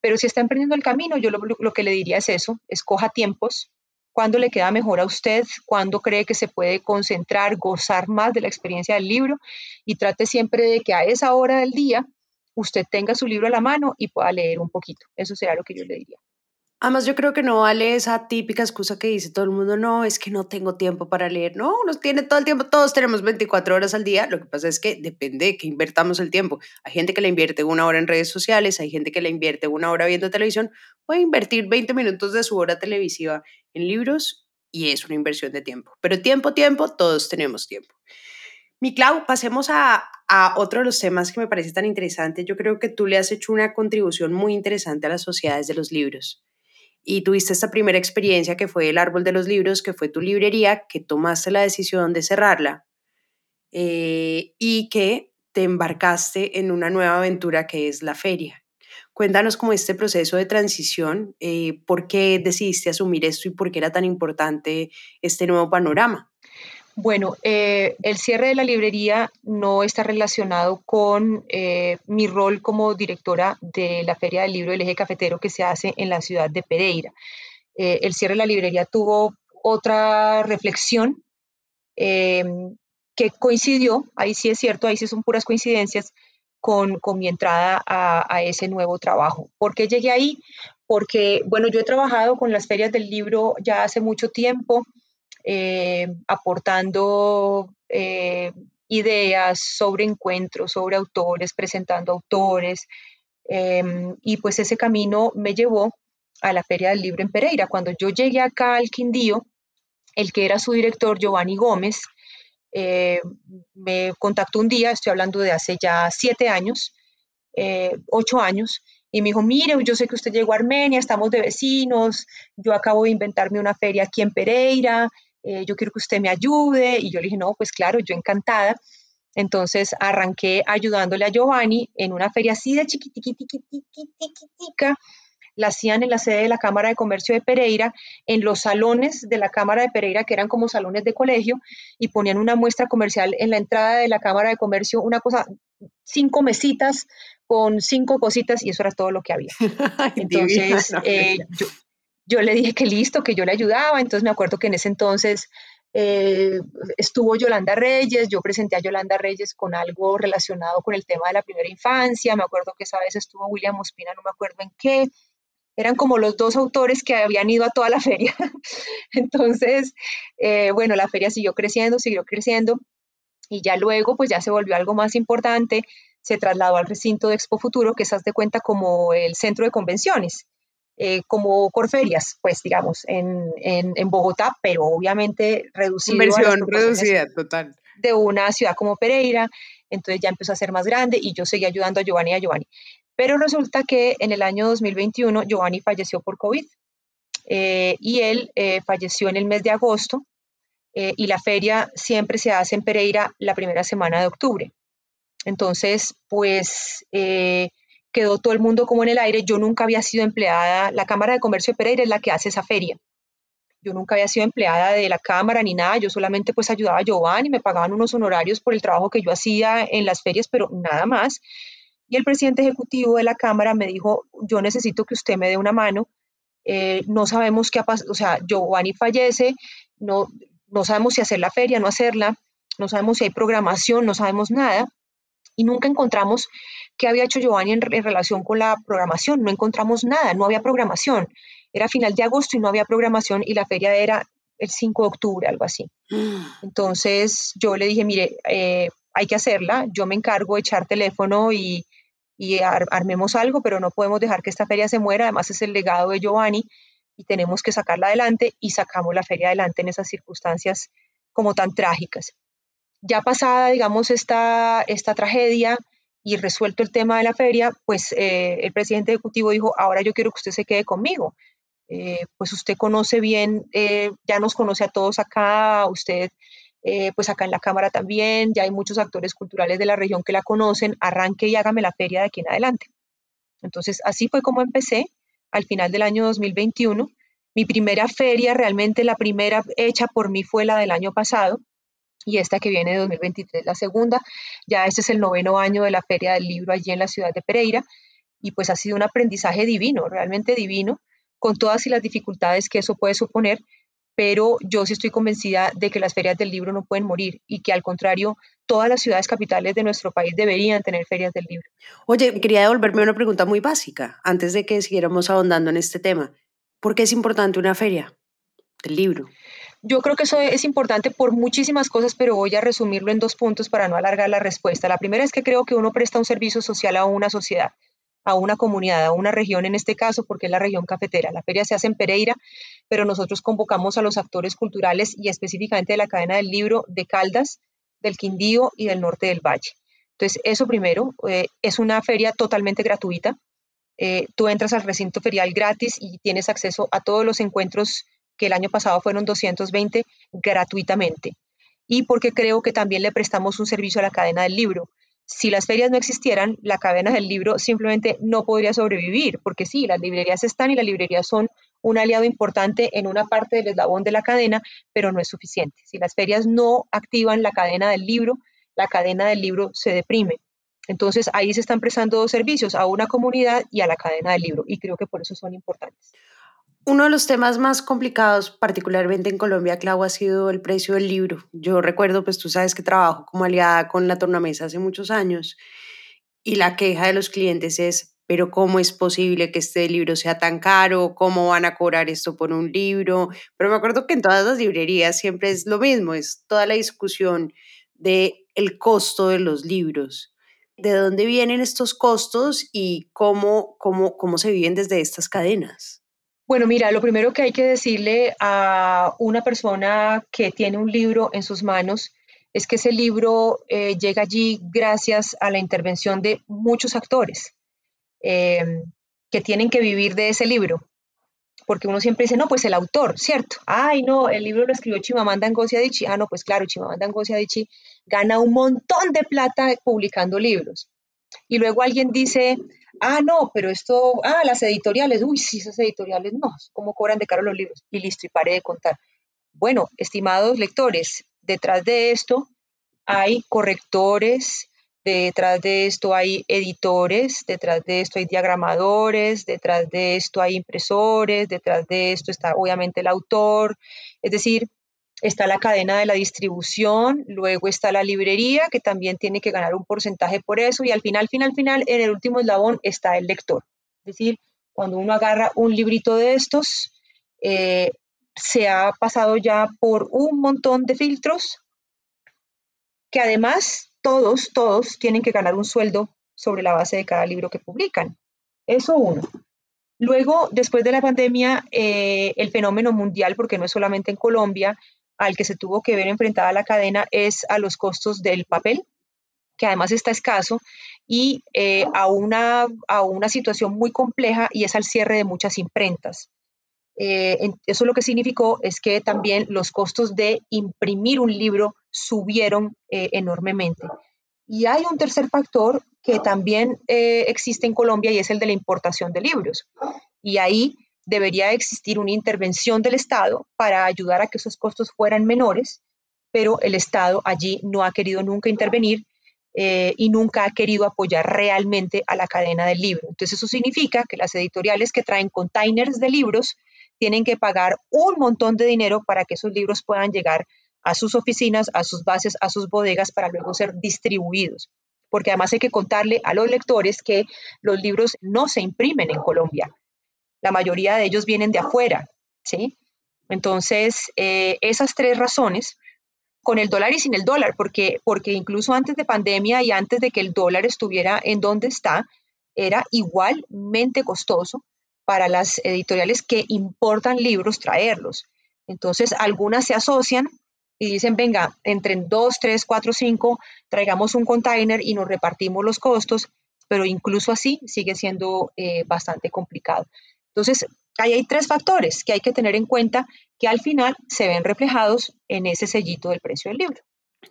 [SPEAKER 3] Pero si está emprendiendo el camino, yo lo, lo que le diría es eso, escoja tiempos, cuándo le queda mejor a usted, cuándo cree que se puede concentrar, gozar más de la experiencia del libro y trate siempre de que a esa hora del día usted tenga su libro a la mano y pueda leer un poquito. Eso será lo que yo le diría.
[SPEAKER 2] Además, yo creo que no vale esa típica excusa que dice todo el mundo, no, es que no tengo tiempo para leer. No, uno tiene todo el tiempo, todos tenemos 24 horas al día. Lo que pasa es que depende de que invertamos el tiempo. Hay gente que le invierte una hora en redes sociales, hay gente que le invierte una hora viendo televisión. Puede invertir 20 minutos de su hora televisiva en libros y es una inversión de tiempo. Pero tiempo, tiempo, todos tenemos tiempo. Mi Clau, pasemos a, a otro de los temas que me parece tan interesante. Yo creo que tú le has hecho una contribución muy interesante a las sociedades de los libros y tuviste esta primera experiencia que fue el árbol de los libros, que fue tu librería, que tomaste la decisión de cerrarla eh, y que te embarcaste en una nueva aventura que es la feria. Cuéntanos cómo este proceso de transición, eh, por qué decidiste asumir esto y por qué era tan importante este nuevo panorama.
[SPEAKER 3] Bueno, eh, el cierre de la librería no está relacionado con eh, mi rol como directora de la Feria del Libro del Eje Cafetero que se hace en la ciudad de Pereira. Eh, el cierre de la librería tuvo otra reflexión que coincidió, ahí sí es cierto, ahí sí son puras coincidencias, con, mi entrada a, a, ese nuevo trabajo. ¿Por qué llegué ahí? Porque, bueno, yo he trabajado con las ferias del libro ya hace mucho tiempo. Eh, aportando eh, ideas sobre encuentros, sobre autores, presentando autores, Em, y pues ese camino me llevó a la Feria del Libro en Pereira. Cuando yo llegué acá al Quindío, el que era su director, Giovanni Gómez, eh, me contactó un día, estoy hablando de hace ya siete años, ocho años, y me dijo, mire, yo sé que usted llegó a Armenia, estamos de vecinos, yo acabo de inventarme una feria aquí en Pereira, eh, yo quiero que usted me ayude. Y yo le dije, no, pues claro, yo encantada. Entonces arranqué ayudándole a Giovanni en una feria así de chiquitiquitica, la hacían en la sede de la Cámara de Comercio de Pereira, en los salones de la Cámara de Pereira, que eran como salones de colegio, y ponían una muestra comercial en la entrada de la Cámara de Comercio, una cosa, cinco mesitas con cinco cositas, y eso era todo lo que había. Entonces, eh, yo, le dije que listo, que yo le ayudaba, entonces me acuerdo que en ese entonces eh, estuvo Yolanda Reyes, yo presenté a Yolanda Reyes con algo relacionado con el tema de la primera infancia, me acuerdo que esa vez estuvo William Ospina, no me acuerdo en qué, eran como los dos autores que habían ido a toda la feria. Entonces, eh, bueno, la feria siguió creciendo, siguió creciendo y ya luego pues ya se volvió algo más importante, se trasladó al recinto de Expo Futuro, que se hace cuenta como el centro de convenciones, eh, como Corferias, pues digamos, en, en, Bogotá, pero obviamente reducido.
[SPEAKER 2] Inversión reducida, total.
[SPEAKER 3] De una ciudad como Pereira, entonces ya empezó a ser más grande y yo seguí ayudando a Giovanni y a Giovanni. Pero resulta que en el año 2021 Giovanni falleció por COVID eh, y él eh, falleció en el mes de agosto eh, y la feria siempre se hace en Pereira la primera semana de octubre. Entonces, pues quedó todo el mundo como en el aire. Yo nunca había sido empleada, la Cámara de Comercio de Pereira es la que hace esa feria. Yo nunca había sido empleada de la Cámara ni nada, yo solamente pues ayudaba a Giovanni, me pagaban unos honorarios por el trabajo que yo hacía en las ferias, pero nada más. Y el presidente ejecutivo de la Cámara me dijo, yo necesito que usted me dé una mano. Eh, no sabemos qué ha pasado, o sea, Giovanni fallece, no, no sabemos si hacer la feria, no hacerla, no sabemos si hay programación, no sabemos nada. Y nunca encontramos qué había hecho Giovanni en, en relación con la programación, no encontramos nada, no había programación. Era final de agosto y no había programación y la feria era el 5 de octubre, algo así. Entonces yo le dije, mire, eh, hay que hacerla, yo me encargo de echar teléfono y, y armemos algo, pero no podemos dejar que esta feria se muera, además es el legado de Giovanni y tenemos que sacarla adelante y sacamos la feria adelante en esas circunstancias como tan trágicas. Ya pasada, digamos, esta, esta tragedia y resuelto el tema de la feria, pues eh, el presidente ejecutivo dijo, ahora yo quiero que usted se quede conmigo. Eh, pues usted conoce bien, eh, ya nos conoce a todos acá, usted pues acá en la Cámara también, ya hay muchos actores culturales de la región que la conocen, arranque y hágame la feria de aquí en adelante. Entonces, así fue como empecé al final del año 2021. Mi primera feria, realmente la primera hecha por mí fue la del año pasado y esta que viene de 2023, la segunda. Ya este es el noveno año de la Feria del Libro allí en la ciudad de Pereira y pues ha sido un aprendizaje divino, realmente divino, con todas y las dificultades que eso puede suponer, pero yo sí estoy convencida de que las ferias del libro no pueden morir y que al contrario, todas las ciudades capitales de nuestro país deberían tener ferias del libro.
[SPEAKER 2] Oye, quería devolverme una pregunta muy básica antes de que siguiéramos ahondando en este tema. ¿Por qué es importante una feria del libro?
[SPEAKER 3] Yo creo que eso es importante por muchísimas cosas, pero voy a resumirlo en dos puntos para no alargar la respuesta. La primera es que creo que uno presta un servicio social a una sociedad a una comunidad, a una región en este caso, porque es la región cafetera. La feria se hace en Pereira, pero nosotros convocamos a los actores culturales y específicamente de la cadena del libro de Caldas, del Quindío y del norte del Valle. Entonces, eso primero, eh, es una feria totalmente gratuita. Eh, tú entras al recinto ferial gratis y tienes acceso a todos los encuentros que el año pasado fueron 220 gratuitamente. Y porque creo que también le prestamos un servicio a la cadena del libro si las ferias no existieran, la cadena del libro simplemente no podría sobrevivir, porque sí, las librerías están y las librerías son un aliado importante en una parte del eslabón de la cadena, pero no es suficiente. Si las ferias no activan la cadena del libro, la cadena del libro se deprime. Entonces ahí se están prestando dos servicios, a una comunidad y a la cadena del libro, y creo que por eso son importantes.
[SPEAKER 2] Uno de los temas más complicados, particularmente en Colombia, Clau, ha sido el precio del libro. Yo recuerdo, pues tú sabes que trabajo como aliada con la tornamesa hace muchos años y la queja de los clientes es, pero ¿cómo es posible que este libro sea tan caro? ¿Cómo van a cobrar esto por un libro? Pero me acuerdo que en todas las librerías siempre es lo mismo, es toda la discusión de el costo de los libros. ¿De dónde vienen estos costos y cómo, cómo, cómo se viven desde estas cadenas?
[SPEAKER 3] Bueno, mira, lo primero que hay que decirle a una persona que tiene un libro en sus manos es que ese libro eh, llega allí gracias a la intervención de muchos actores eh, que tienen que vivir de ese libro. Porque uno siempre dice, no, pues el autor, ¿cierto? Ay, no, el libro lo escribió Chimamanda Ngozi Adichie. Ah, no, pues claro, Chimamanda Ngozi Adichie gana un montón de plata publicando libros. Y luego alguien dice, ah, no, pero esto, ah, las editoriales, uy, sí, esas editoriales, no, ¿cómo cobran de caro los libros? Y listo, y pare de contar. Bueno, estimados lectores, detrás de esto hay correctores, detrás de esto hay editores, detrás de esto hay diagramadores, detrás de esto hay impresores, detrás de esto está obviamente el autor, es decir, está la cadena de la distribución, luego está la librería que también tiene que ganar un porcentaje por eso y al final, final, final, en el último eslabón está el lector. Es decir, cuando uno agarra un librito de estos, eh, se ha pasado ya por un montón de filtros que además todos, todos tienen que ganar un sueldo sobre la base de cada libro que publican. Eso uno. Luego, después de la pandemia, eh, el fenómeno mundial, porque no es solamente en Colombia, al que se tuvo que ver enfrentada la cadena es a los costos del papel, que además está escaso, y eh, a, una, a una situación muy compleja y es al cierre de muchas imprentas. Eh, eso lo que significó es que también los costos de imprimir un libro subieron eh, enormemente. Y hay un tercer factor que también existe en Colombia y es el de la importación de libros. Y ahí debería existir una intervención del Estado para ayudar a que esos costos fueran menores, pero el Estado allí no ha querido nunca intervenir y nunca ha querido apoyar realmente a la cadena del libro. Entonces eso significa que las editoriales que traen containers de libros tienen que pagar un montón de dinero para que esos libros puedan llegar a sus oficinas, a sus bases, a sus bodegas para luego ser distribuidos. Porque además hay que contarle a los lectores que los libros no se imprimen en Colombia. La mayoría de ellos vienen de afuera, ¿sí? Entonces, eh, esas tres razones, con el dólar y sin el dólar, porque, porque incluso antes de pandemia y antes de que el dólar estuviera en donde está, era igualmente costoso para las editoriales que importan libros traerlos. Entonces, algunas se asocian y dicen, venga, entre dos, tres, cuatro, cinco, traigamos un container y nos repartimos los costos, pero incluso así sigue siendo eh, bastante complicado. Entonces, ahí hay tres factores que hay que tener en cuenta que al final se ven reflejados en ese sellito del precio del libro.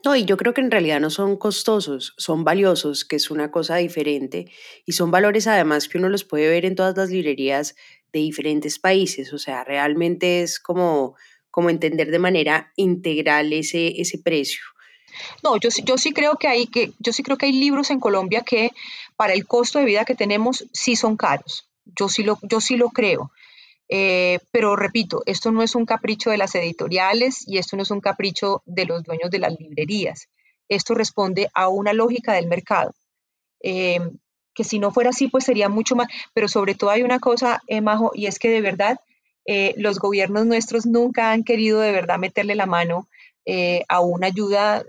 [SPEAKER 2] No, y yo creo que en realidad no son costosos, son valiosos, que es una cosa diferente, y son valores además que uno los puede ver en todas las librerías de diferentes países, o sea, realmente es como, como entender de manera integral ese, ese precio.
[SPEAKER 3] No, yo, yo sí creo que hay que, yo sí creo que hay libros en Colombia que para el costo de vida que tenemos sí son caros. Yo sí lo, yo sí lo creo. Eh, pero repito, esto no es un capricho de las editoriales y esto no es un capricho de los dueños de las librerías. Esto responde a una lógica del mercado. Eh, que si no fuera así, pues sería mucho más. Pero sobre todo hay una cosa, eh, Majo, y es que de verdad los gobiernos nuestros nunca han querido de verdad meterle la mano a una ayuda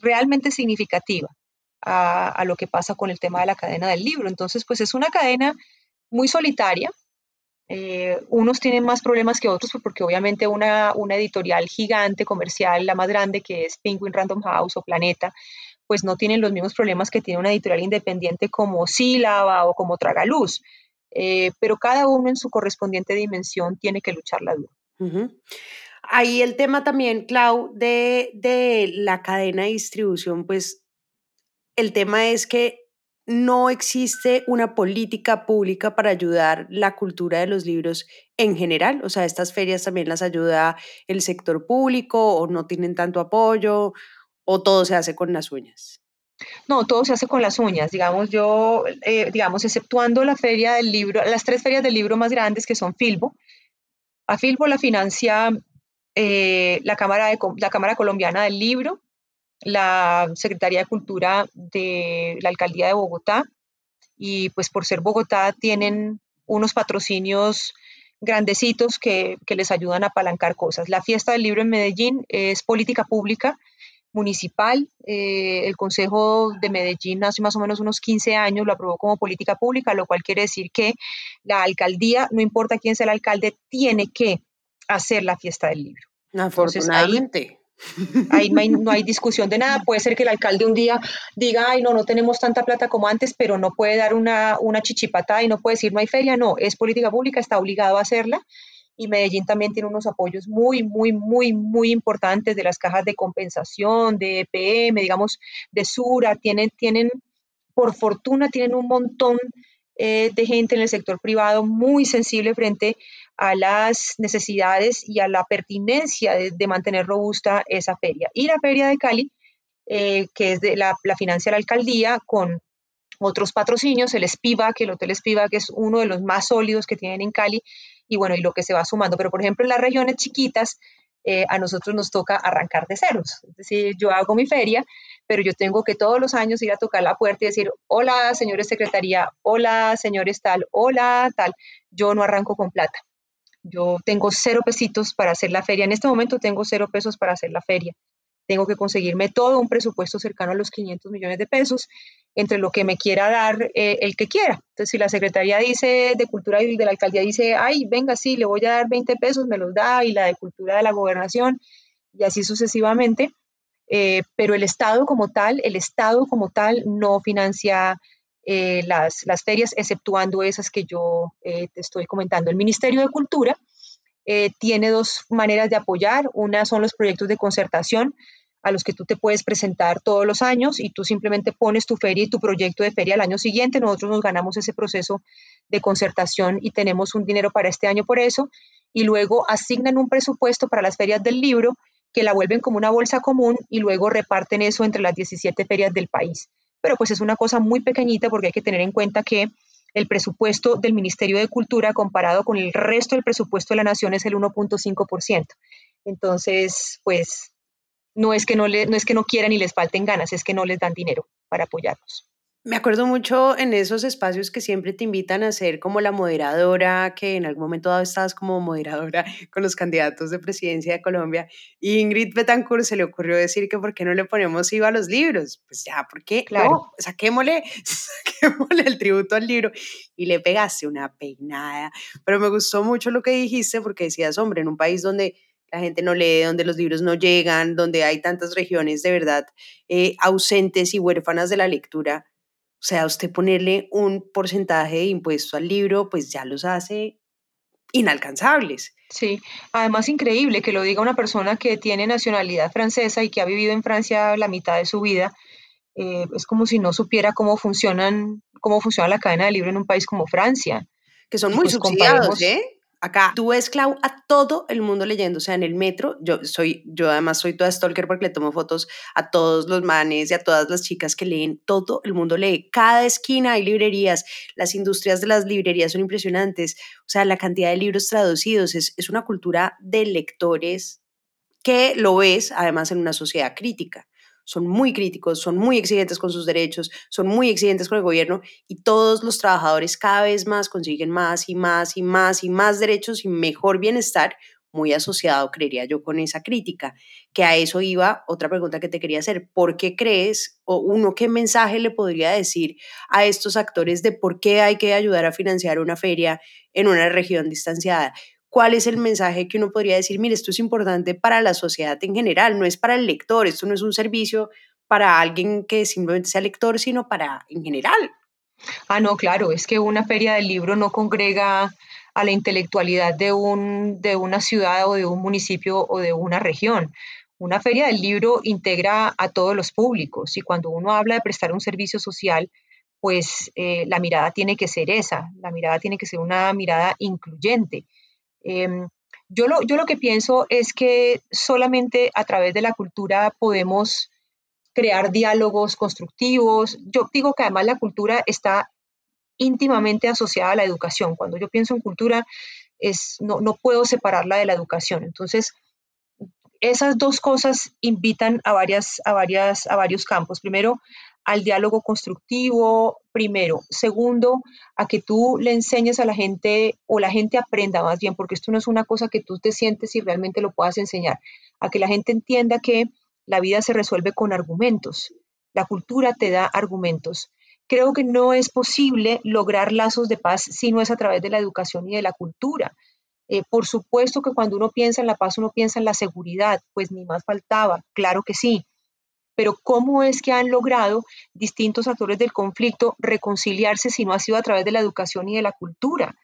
[SPEAKER 3] realmente significativa a lo que pasa con el tema de la cadena del libro. Entonces, pues es una cadena muy solitaria, eh, unos tienen más problemas que otros porque obviamente una, una editorial gigante, comercial, la más grande que es Penguin Random House o Planeta, pues no tienen los mismos problemas que tiene una editorial independiente como Sílaba o como Tragaluz. Eh, pero cada uno en su correspondiente dimensión tiene que luchar la dura.
[SPEAKER 2] Ahí el tema también, Clau, de, de la cadena de distribución, pues el tema es que no existe una política pública para ayudar la cultura de los libros en general. O sea, estas ferias también las ayuda el sector público o no tienen tanto apoyo o todo se hace con las uñas.
[SPEAKER 3] No, todo se hace con las uñas. Digamos, yo, eh, digamos, exceptuando la feria del libro, las tres ferias del libro más grandes que son Filbo. A Filbo la financia eh, la, Cámara de, la Cámara Colombiana del Libro, la Secretaría de Cultura de la Alcaldía de Bogotá y pues por ser Bogotá tienen unos patrocinios grandecitos que, les ayudan a apalancar cosas. La fiesta del libro en Medellín es política pública municipal. Eh, el Consejo de Medellín hace más o menos unos 15 años lo aprobó como política pública, lo cual quiere decir que la alcaldía, no importa quién sea el alcalde, tiene que hacer la fiesta del libro.
[SPEAKER 2] Afortunadamente.
[SPEAKER 3] No hay, no hay, discusión de nada. Puede ser que el alcalde un día diga, ay, no, no tenemos tanta plata como antes, pero no puede dar una, una chichipatada y no puede decir, no hay feria. No, es política pública, está obligado a hacerla. Y Medellín también tiene unos apoyos muy, muy, muy, muy importantes de las cajas de compensación, de EPM, digamos, de Sura. Tienen, tienen por fortuna, tienen un montón eh, de gente en el sector privado muy sensible frente a las necesidades y a la pertinencia de, mantener robusta esa feria. Y la feria de Cali, eh, que es de la, la financia la alcaldía con otros patrocinios, el que el Hotel que es uno de los más sólidos que tienen en Cali, y bueno, y lo que se va sumando. Pero, por ejemplo, en las regiones chiquitas, eh, a nosotros nos toca arrancar de ceros. Es decir, yo hago mi feria, pero yo tengo que todos los años ir a tocar la puerta y decir, hola, señores secretaría, hola, señores tal, hola, tal. Yo no arranco con plata. Yo tengo cero pesitos para hacer la feria. En este momento tengo cero pesos para hacer la feria. Tengo que conseguirme todo un presupuesto cercano a los 500 millones de pesos entre lo que me quiera dar eh, el que quiera. Entonces, si la Secretaría dice de Cultura y de la Alcaldía dice, ay, venga, sí, le voy a dar 20 pesos, me los da, y la de Cultura de la Gobernación, y así sucesivamente. Eh, pero el Estado como tal, el Estado como tal no financia eh, las, ferias, exceptuando esas que yo te estoy comentando. El Ministerio de Cultura tiene dos maneras de apoyar. Una son los proyectos de concertación, a los que tú te puedes presentar todos los años y tú simplemente pones tu feria y tu proyecto de feria al año siguiente. Nosotros nos ganamos ese proceso de concertación y tenemos un dinero para este año por eso. Y luego asignan un presupuesto para las ferias del libro que la vuelven como una bolsa común y luego reparten eso entre las 17 ferias del país. Pero pues es una cosa muy pequeñita porque hay que tener en cuenta que el presupuesto del Ministerio de Cultura comparado con el resto del presupuesto de la nación es el 1.5%. Entonces, pues no es que no, le, no es que no quieran y les falten ganas, es que no les dan dinero para apoyarlos.
[SPEAKER 2] Me acuerdo mucho en esos espacios que siempre te invitan a ser como la moderadora, que en algún momento dado estabas como moderadora con los candidatos de presidencia de Colombia. Y Ingrid Betancourt se le ocurrió decir que por qué no le ponemos IVA a los libros. Pues ya, ¿por qué? Claro. saquémosle, saquémosle el tributo al libro. Y le pegaste una peinada. Pero me gustó mucho lo que dijiste porque decías, hombre, en un país donde la gente no lee, donde los libros no llegan, donde hay tantas regiones de verdad eh, ausentes y huérfanas de la lectura. O sea, usted ponerle un porcentaje de impuesto al libro, pues ya los hace inalcanzables.
[SPEAKER 3] Sí, además increíble que lo diga una persona que tiene nacionalidad francesa y que ha vivido en Francia la mitad de su vida. Eh, es como si no supiera cómo funcionan, cómo funciona la cadena de libro en un país como Francia.
[SPEAKER 2] Que son muy pues subsidiados, ¿eh? Acá tú ves, Clau, a todo el mundo leyendo, o sea, en el metro, yo soy, yo además soy toda stalker porque le tomo fotos a todos los manes y a todas las chicas que leen, todo el mundo lee, cada esquina hay librerías, las industrias de las librerías son impresionantes, o sea, la cantidad de libros traducidos, es, es una cultura de lectores que lo ves además en una sociedad crítica son muy críticos, son muy exigentes con sus derechos, son muy exigentes con el gobierno y todos los trabajadores cada vez más consiguen más y más y más y más derechos y mejor bienestar, muy asociado, creería yo, con esa crítica. Que a eso iba otra pregunta que te quería hacer. ¿Por qué crees, o uno, qué mensaje le podría decir a estos actores de por qué hay que ayudar a financiar una feria en una región distanciada? Cuál es el mensaje que uno podría decir, mire, esto es importante para la sociedad en general, no es para el lector, esto no es un servicio para alguien que simplemente sea lector, sino para en general.
[SPEAKER 3] Ah, no, claro, es que una feria del libro no congrega a la intelectualidad de, un, de una ciudad o de un municipio o de una región. Una feria del libro integra a todos los públicos y cuando uno habla de prestar un servicio social, pues eh, la mirada tiene que ser esa, la mirada tiene que ser una mirada incluyente. Em, yo, lo, yo lo que pienso es que solamente a través de la cultura podemos crear diálogos constructivos. Yo digo que además la cultura está íntimamente asociada a la educación. Cuando yo pienso en cultura, es, no, no puedo separarla de la educación. Entonces, esas dos cosas invitan a, varias, a, varias, a varios campos. Primero, al diálogo constructivo, primero. Segundo, a que tú le enseñes a la gente o la gente aprenda más bien, porque esto no es una cosa que tú te sientes y realmente lo puedas enseñar, a que la gente entienda que La vida se resuelve con argumentos. La cultura te da argumentos. Creo que no es posible lograr lazos de paz si no es a través de la educación y de la cultura. Eh, por supuesto que cuando uno piensa en la paz, uno piensa en la seguridad, pues ni más faltaba, claro que sí. Pero ¿cómo es que han logrado distintos actores del conflicto reconciliarse si no ha sido a través de la educación y de la cultura?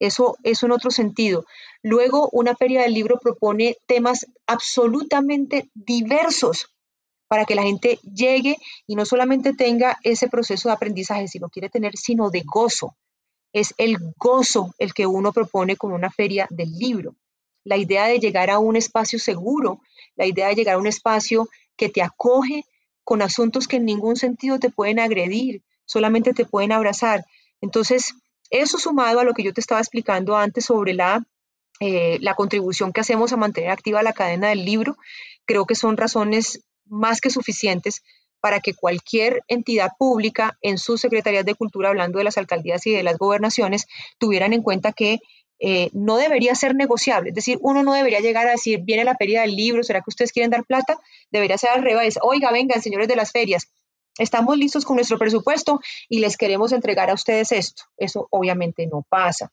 [SPEAKER 3] Eso, eso en otro sentido. Luego, una feria del libro propone temas absolutamente diversos para que la gente llegue y no solamente tenga ese proceso de aprendizaje, sino quiere tener, sino de gozo. Es el gozo el que uno propone con una feria del libro. La idea de llegar a un espacio seguro, la idea de llegar a un espacio que te acoge con asuntos que en ningún sentido te pueden agredir, solamente te pueden abrazar. Entonces, eso sumado a lo que yo te estaba explicando antes sobre la, eh, la contribución que hacemos a mantener activa la cadena del libro, creo que son razones más que suficientes para que cualquier entidad pública en sus secretarías de cultura, hablando de las alcaldías y de las gobernaciones, tuvieran en cuenta que eh, no debería ser negociable. Es decir, uno no debería llegar a decir, viene la feria del libro, ¿será que ustedes quieren dar plata? Debería ser al revés. Oiga, vengan, señores de las ferias, estamos listos con nuestro presupuesto y les queremos entregar a ustedes esto. Eso obviamente no pasa.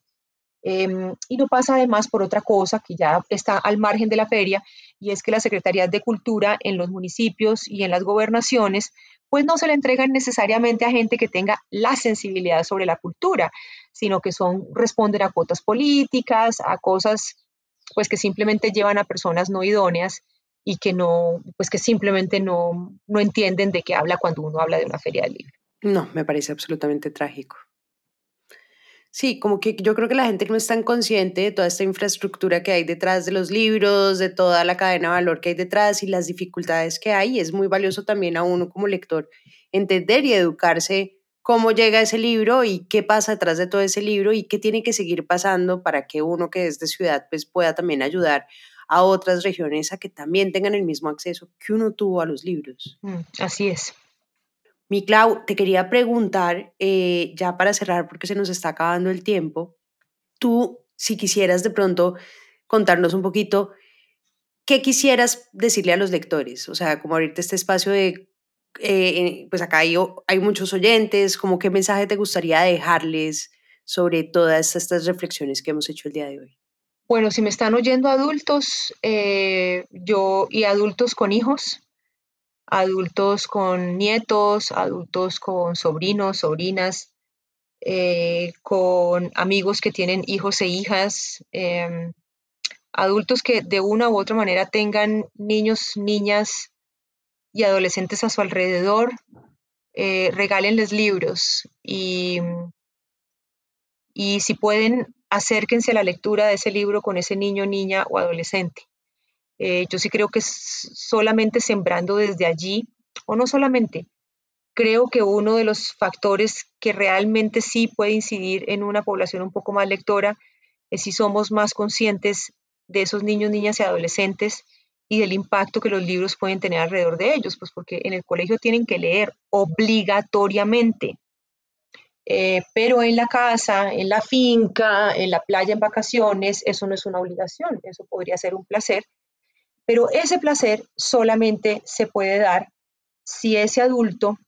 [SPEAKER 3] Em, y no pasa además por otra cosa que ya está al margen de la feria, y es que las secretarías de cultura en los municipios y en las gobernaciones, pues no se le entregan necesariamente a gente que tenga la sensibilidad sobre la cultura, sino que son, responden a cuotas políticas, a cosas pues que simplemente llevan a personas no idóneas y que no, pues que simplemente no, no entienden de qué habla cuando uno habla de una feria del libro.
[SPEAKER 2] No, me parece absolutamente trágico. Sí, como que yo creo que la gente no es tan consciente de toda esta infraestructura que hay detrás de los libros, de toda la cadena de valor que hay detrás y las dificultades que hay. Es muy valioso también a uno como lector entender y educarse cómo llega ese libro y qué pasa detrás de todo ese libro y qué tiene que seguir pasando para que uno que es de ciudad pues pueda también ayudar a otras regiones a que también tengan el mismo acceso que uno tuvo a los libros.
[SPEAKER 3] Mm, así es.
[SPEAKER 2] Mi Clau, te quería preguntar, eh, ya para cerrar, porque se nos está acabando el tiempo, tú, si quisieras de pronto contarnos un poquito, ¿qué quisieras decirle a los lectores? O sea, como abrirte este espacio de, eh, pues acá hay, muchos oyentes, como qué mensaje te gustaría dejarles sobre todas estas reflexiones que hemos hecho el día de hoy.
[SPEAKER 3] Bueno, si me están oyendo adultos, eh, yo y adultos con hijos, adultos con nietos, adultos con sobrinos, sobrinas, eh, con amigos que tienen hijos e hijas, em, adultos que de una u otra manera tengan niños, niñas y adolescentes a su alrededor, eh, regálenles libros y, y si pueden, acérquense a la lectura de ese libro con ese niño, niña o adolescente. Eh, yo sí creo que solamente sembrando desde allí, o no solamente, creo que uno de los factores que realmente sí puede incidir en una población un poco más lectora es si somos más conscientes de esos niños, niñas y adolescentes y del impacto que los libros pueden tener alrededor de ellos, pues porque en el colegio tienen que leer obligatoriamente, eh, pero en la casa, en la finca, en la playa, en vacaciones, eso no es una obligación, eso podría ser un placer. Pero ese placer solamente se puede dar si ese adulto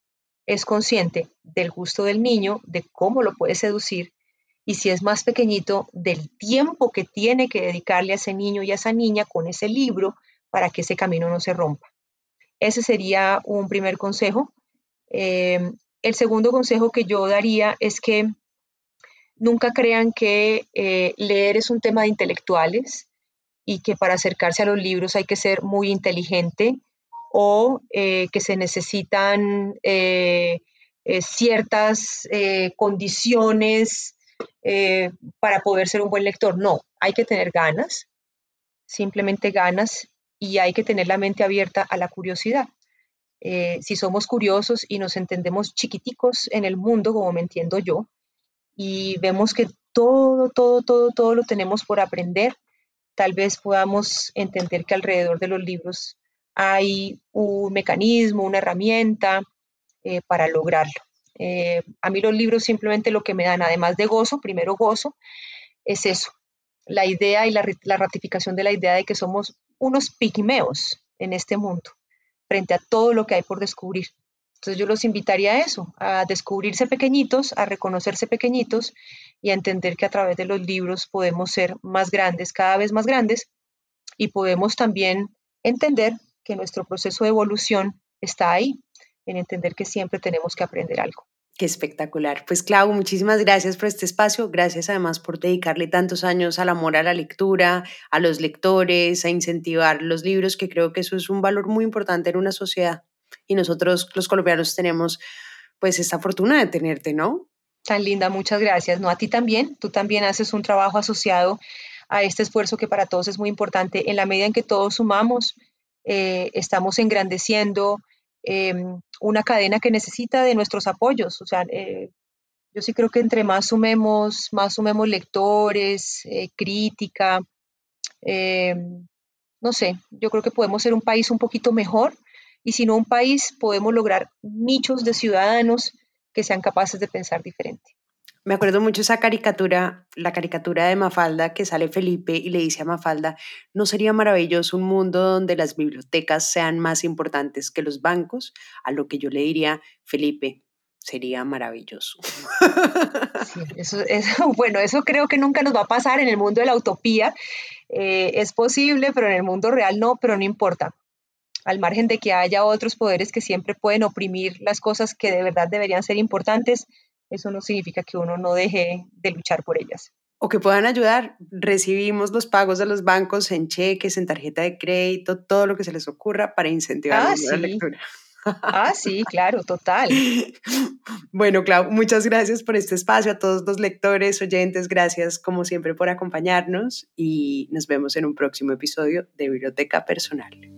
[SPEAKER 3] es consciente del gusto del niño, de cómo lo puede seducir y si es más pequeñito, del tiempo que tiene que dedicarle a ese niño y a esa niña con ese libro para que ese camino no se rompa. Ese sería un primer consejo. Eh, el segundo consejo que yo daría es que nunca crean que eh, leer es un tema de intelectuales y que para acercarse a los libros hay que ser muy inteligente o eh, que se necesitan eh, ciertas condiciones para poder ser un buen lector. No, hay que tener ganas, simplemente ganas y hay que tener la mente abierta a la curiosidad. si somos curiosos y nos entendemos chiquiticos en el mundo, como me entiendo yo, y vemos que todo, todo, todo, todo lo tenemos por aprender, tal vez podamos entender que alrededor de los libros hay un mecanismo, una herramienta eh, para lograrlo. Eh, a mí los libros simplemente lo que me dan, además de gozo, primero gozo, es eso, la idea y la, ratificación de la idea de que somos unos pigmeos en este mundo, frente a todo lo que hay por descubrir. Entonces yo los invitaría a eso, a descubrirse pequeñitos, a reconocerse pequeñitos y a entender que a través de los libros podemos ser más grandes, cada vez más grandes, y podemos también entender que nuestro proceso de evolución está ahí, en entender que siempre tenemos que aprender algo.
[SPEAKER 2] Qué espectacular. Pues Clau, muchísimas gracias por este espacio. Gracias además por dedicarle tantos años al amor a la lectura, a los lectores, a incentivar los libros, que creo que eso es un valor muy importante en una sociedad. Y nosotros los colombianos tenemos pues esta fortuna de tenerte, ¿no?
[SPEAKER 3] Tan linda, muchas gracias. No, a ti también. Tú también haces un trabajo asociado a este esfuerzo que para todos es muy importante. En la medida en que todos sumamos, eh, estamos engrandeciendo Em, una cadena que necesita de nuestros apoyos. O sea, eh, yo sí creo que entre más sumemos, más sumemos lectores, eh, crítica, em, no sé, yo creo que podemos ser un país un poquito mejor y si no un país, podemos lograr nichos de ciudadanos que sean capaces de pensar diferente.
[SPEAKER 2] Me acuerdo mucho esa caricatura, la caricatura de Mafalda, que sale Felipe y le dice a Mafalda, ¿no sería maravilloso un mundo donde las bibliotecas sean más importantes que los bancos? A lo que yo le diría, Felipe, sería maravilloso.
[SPEAKER 3] Sí, eso, bueno, eso creo que nunca nos va a pasar en el mundo de la utopía. Eh, es posible, pero en el mundo real no, pero no importa. Al margen de que haya otros poderes que siempre pueden oprimir las cosas que de verdad deberían ser importantes, eso no significa que uno no deje de luchar por ellas.
[SPEAKER 2] O que puedan ayudar. Recibimos los pagos de los bancos en cheques, en tarjeta de crédito, todo lo que se les ocurra para incentivar
[SPEAKER 3] ah,
[SPEAKER 2] la lectura.
[SPEAKER 3] Ah, sí, claro, total.
[SPEAKER 2] Bueno, Clau, muchas gracias por este espacio. A todos los lectores, oyentes, gracias como siempre por acompañarnos y nos vemos en un próximo episodio de Biblioteca Personal.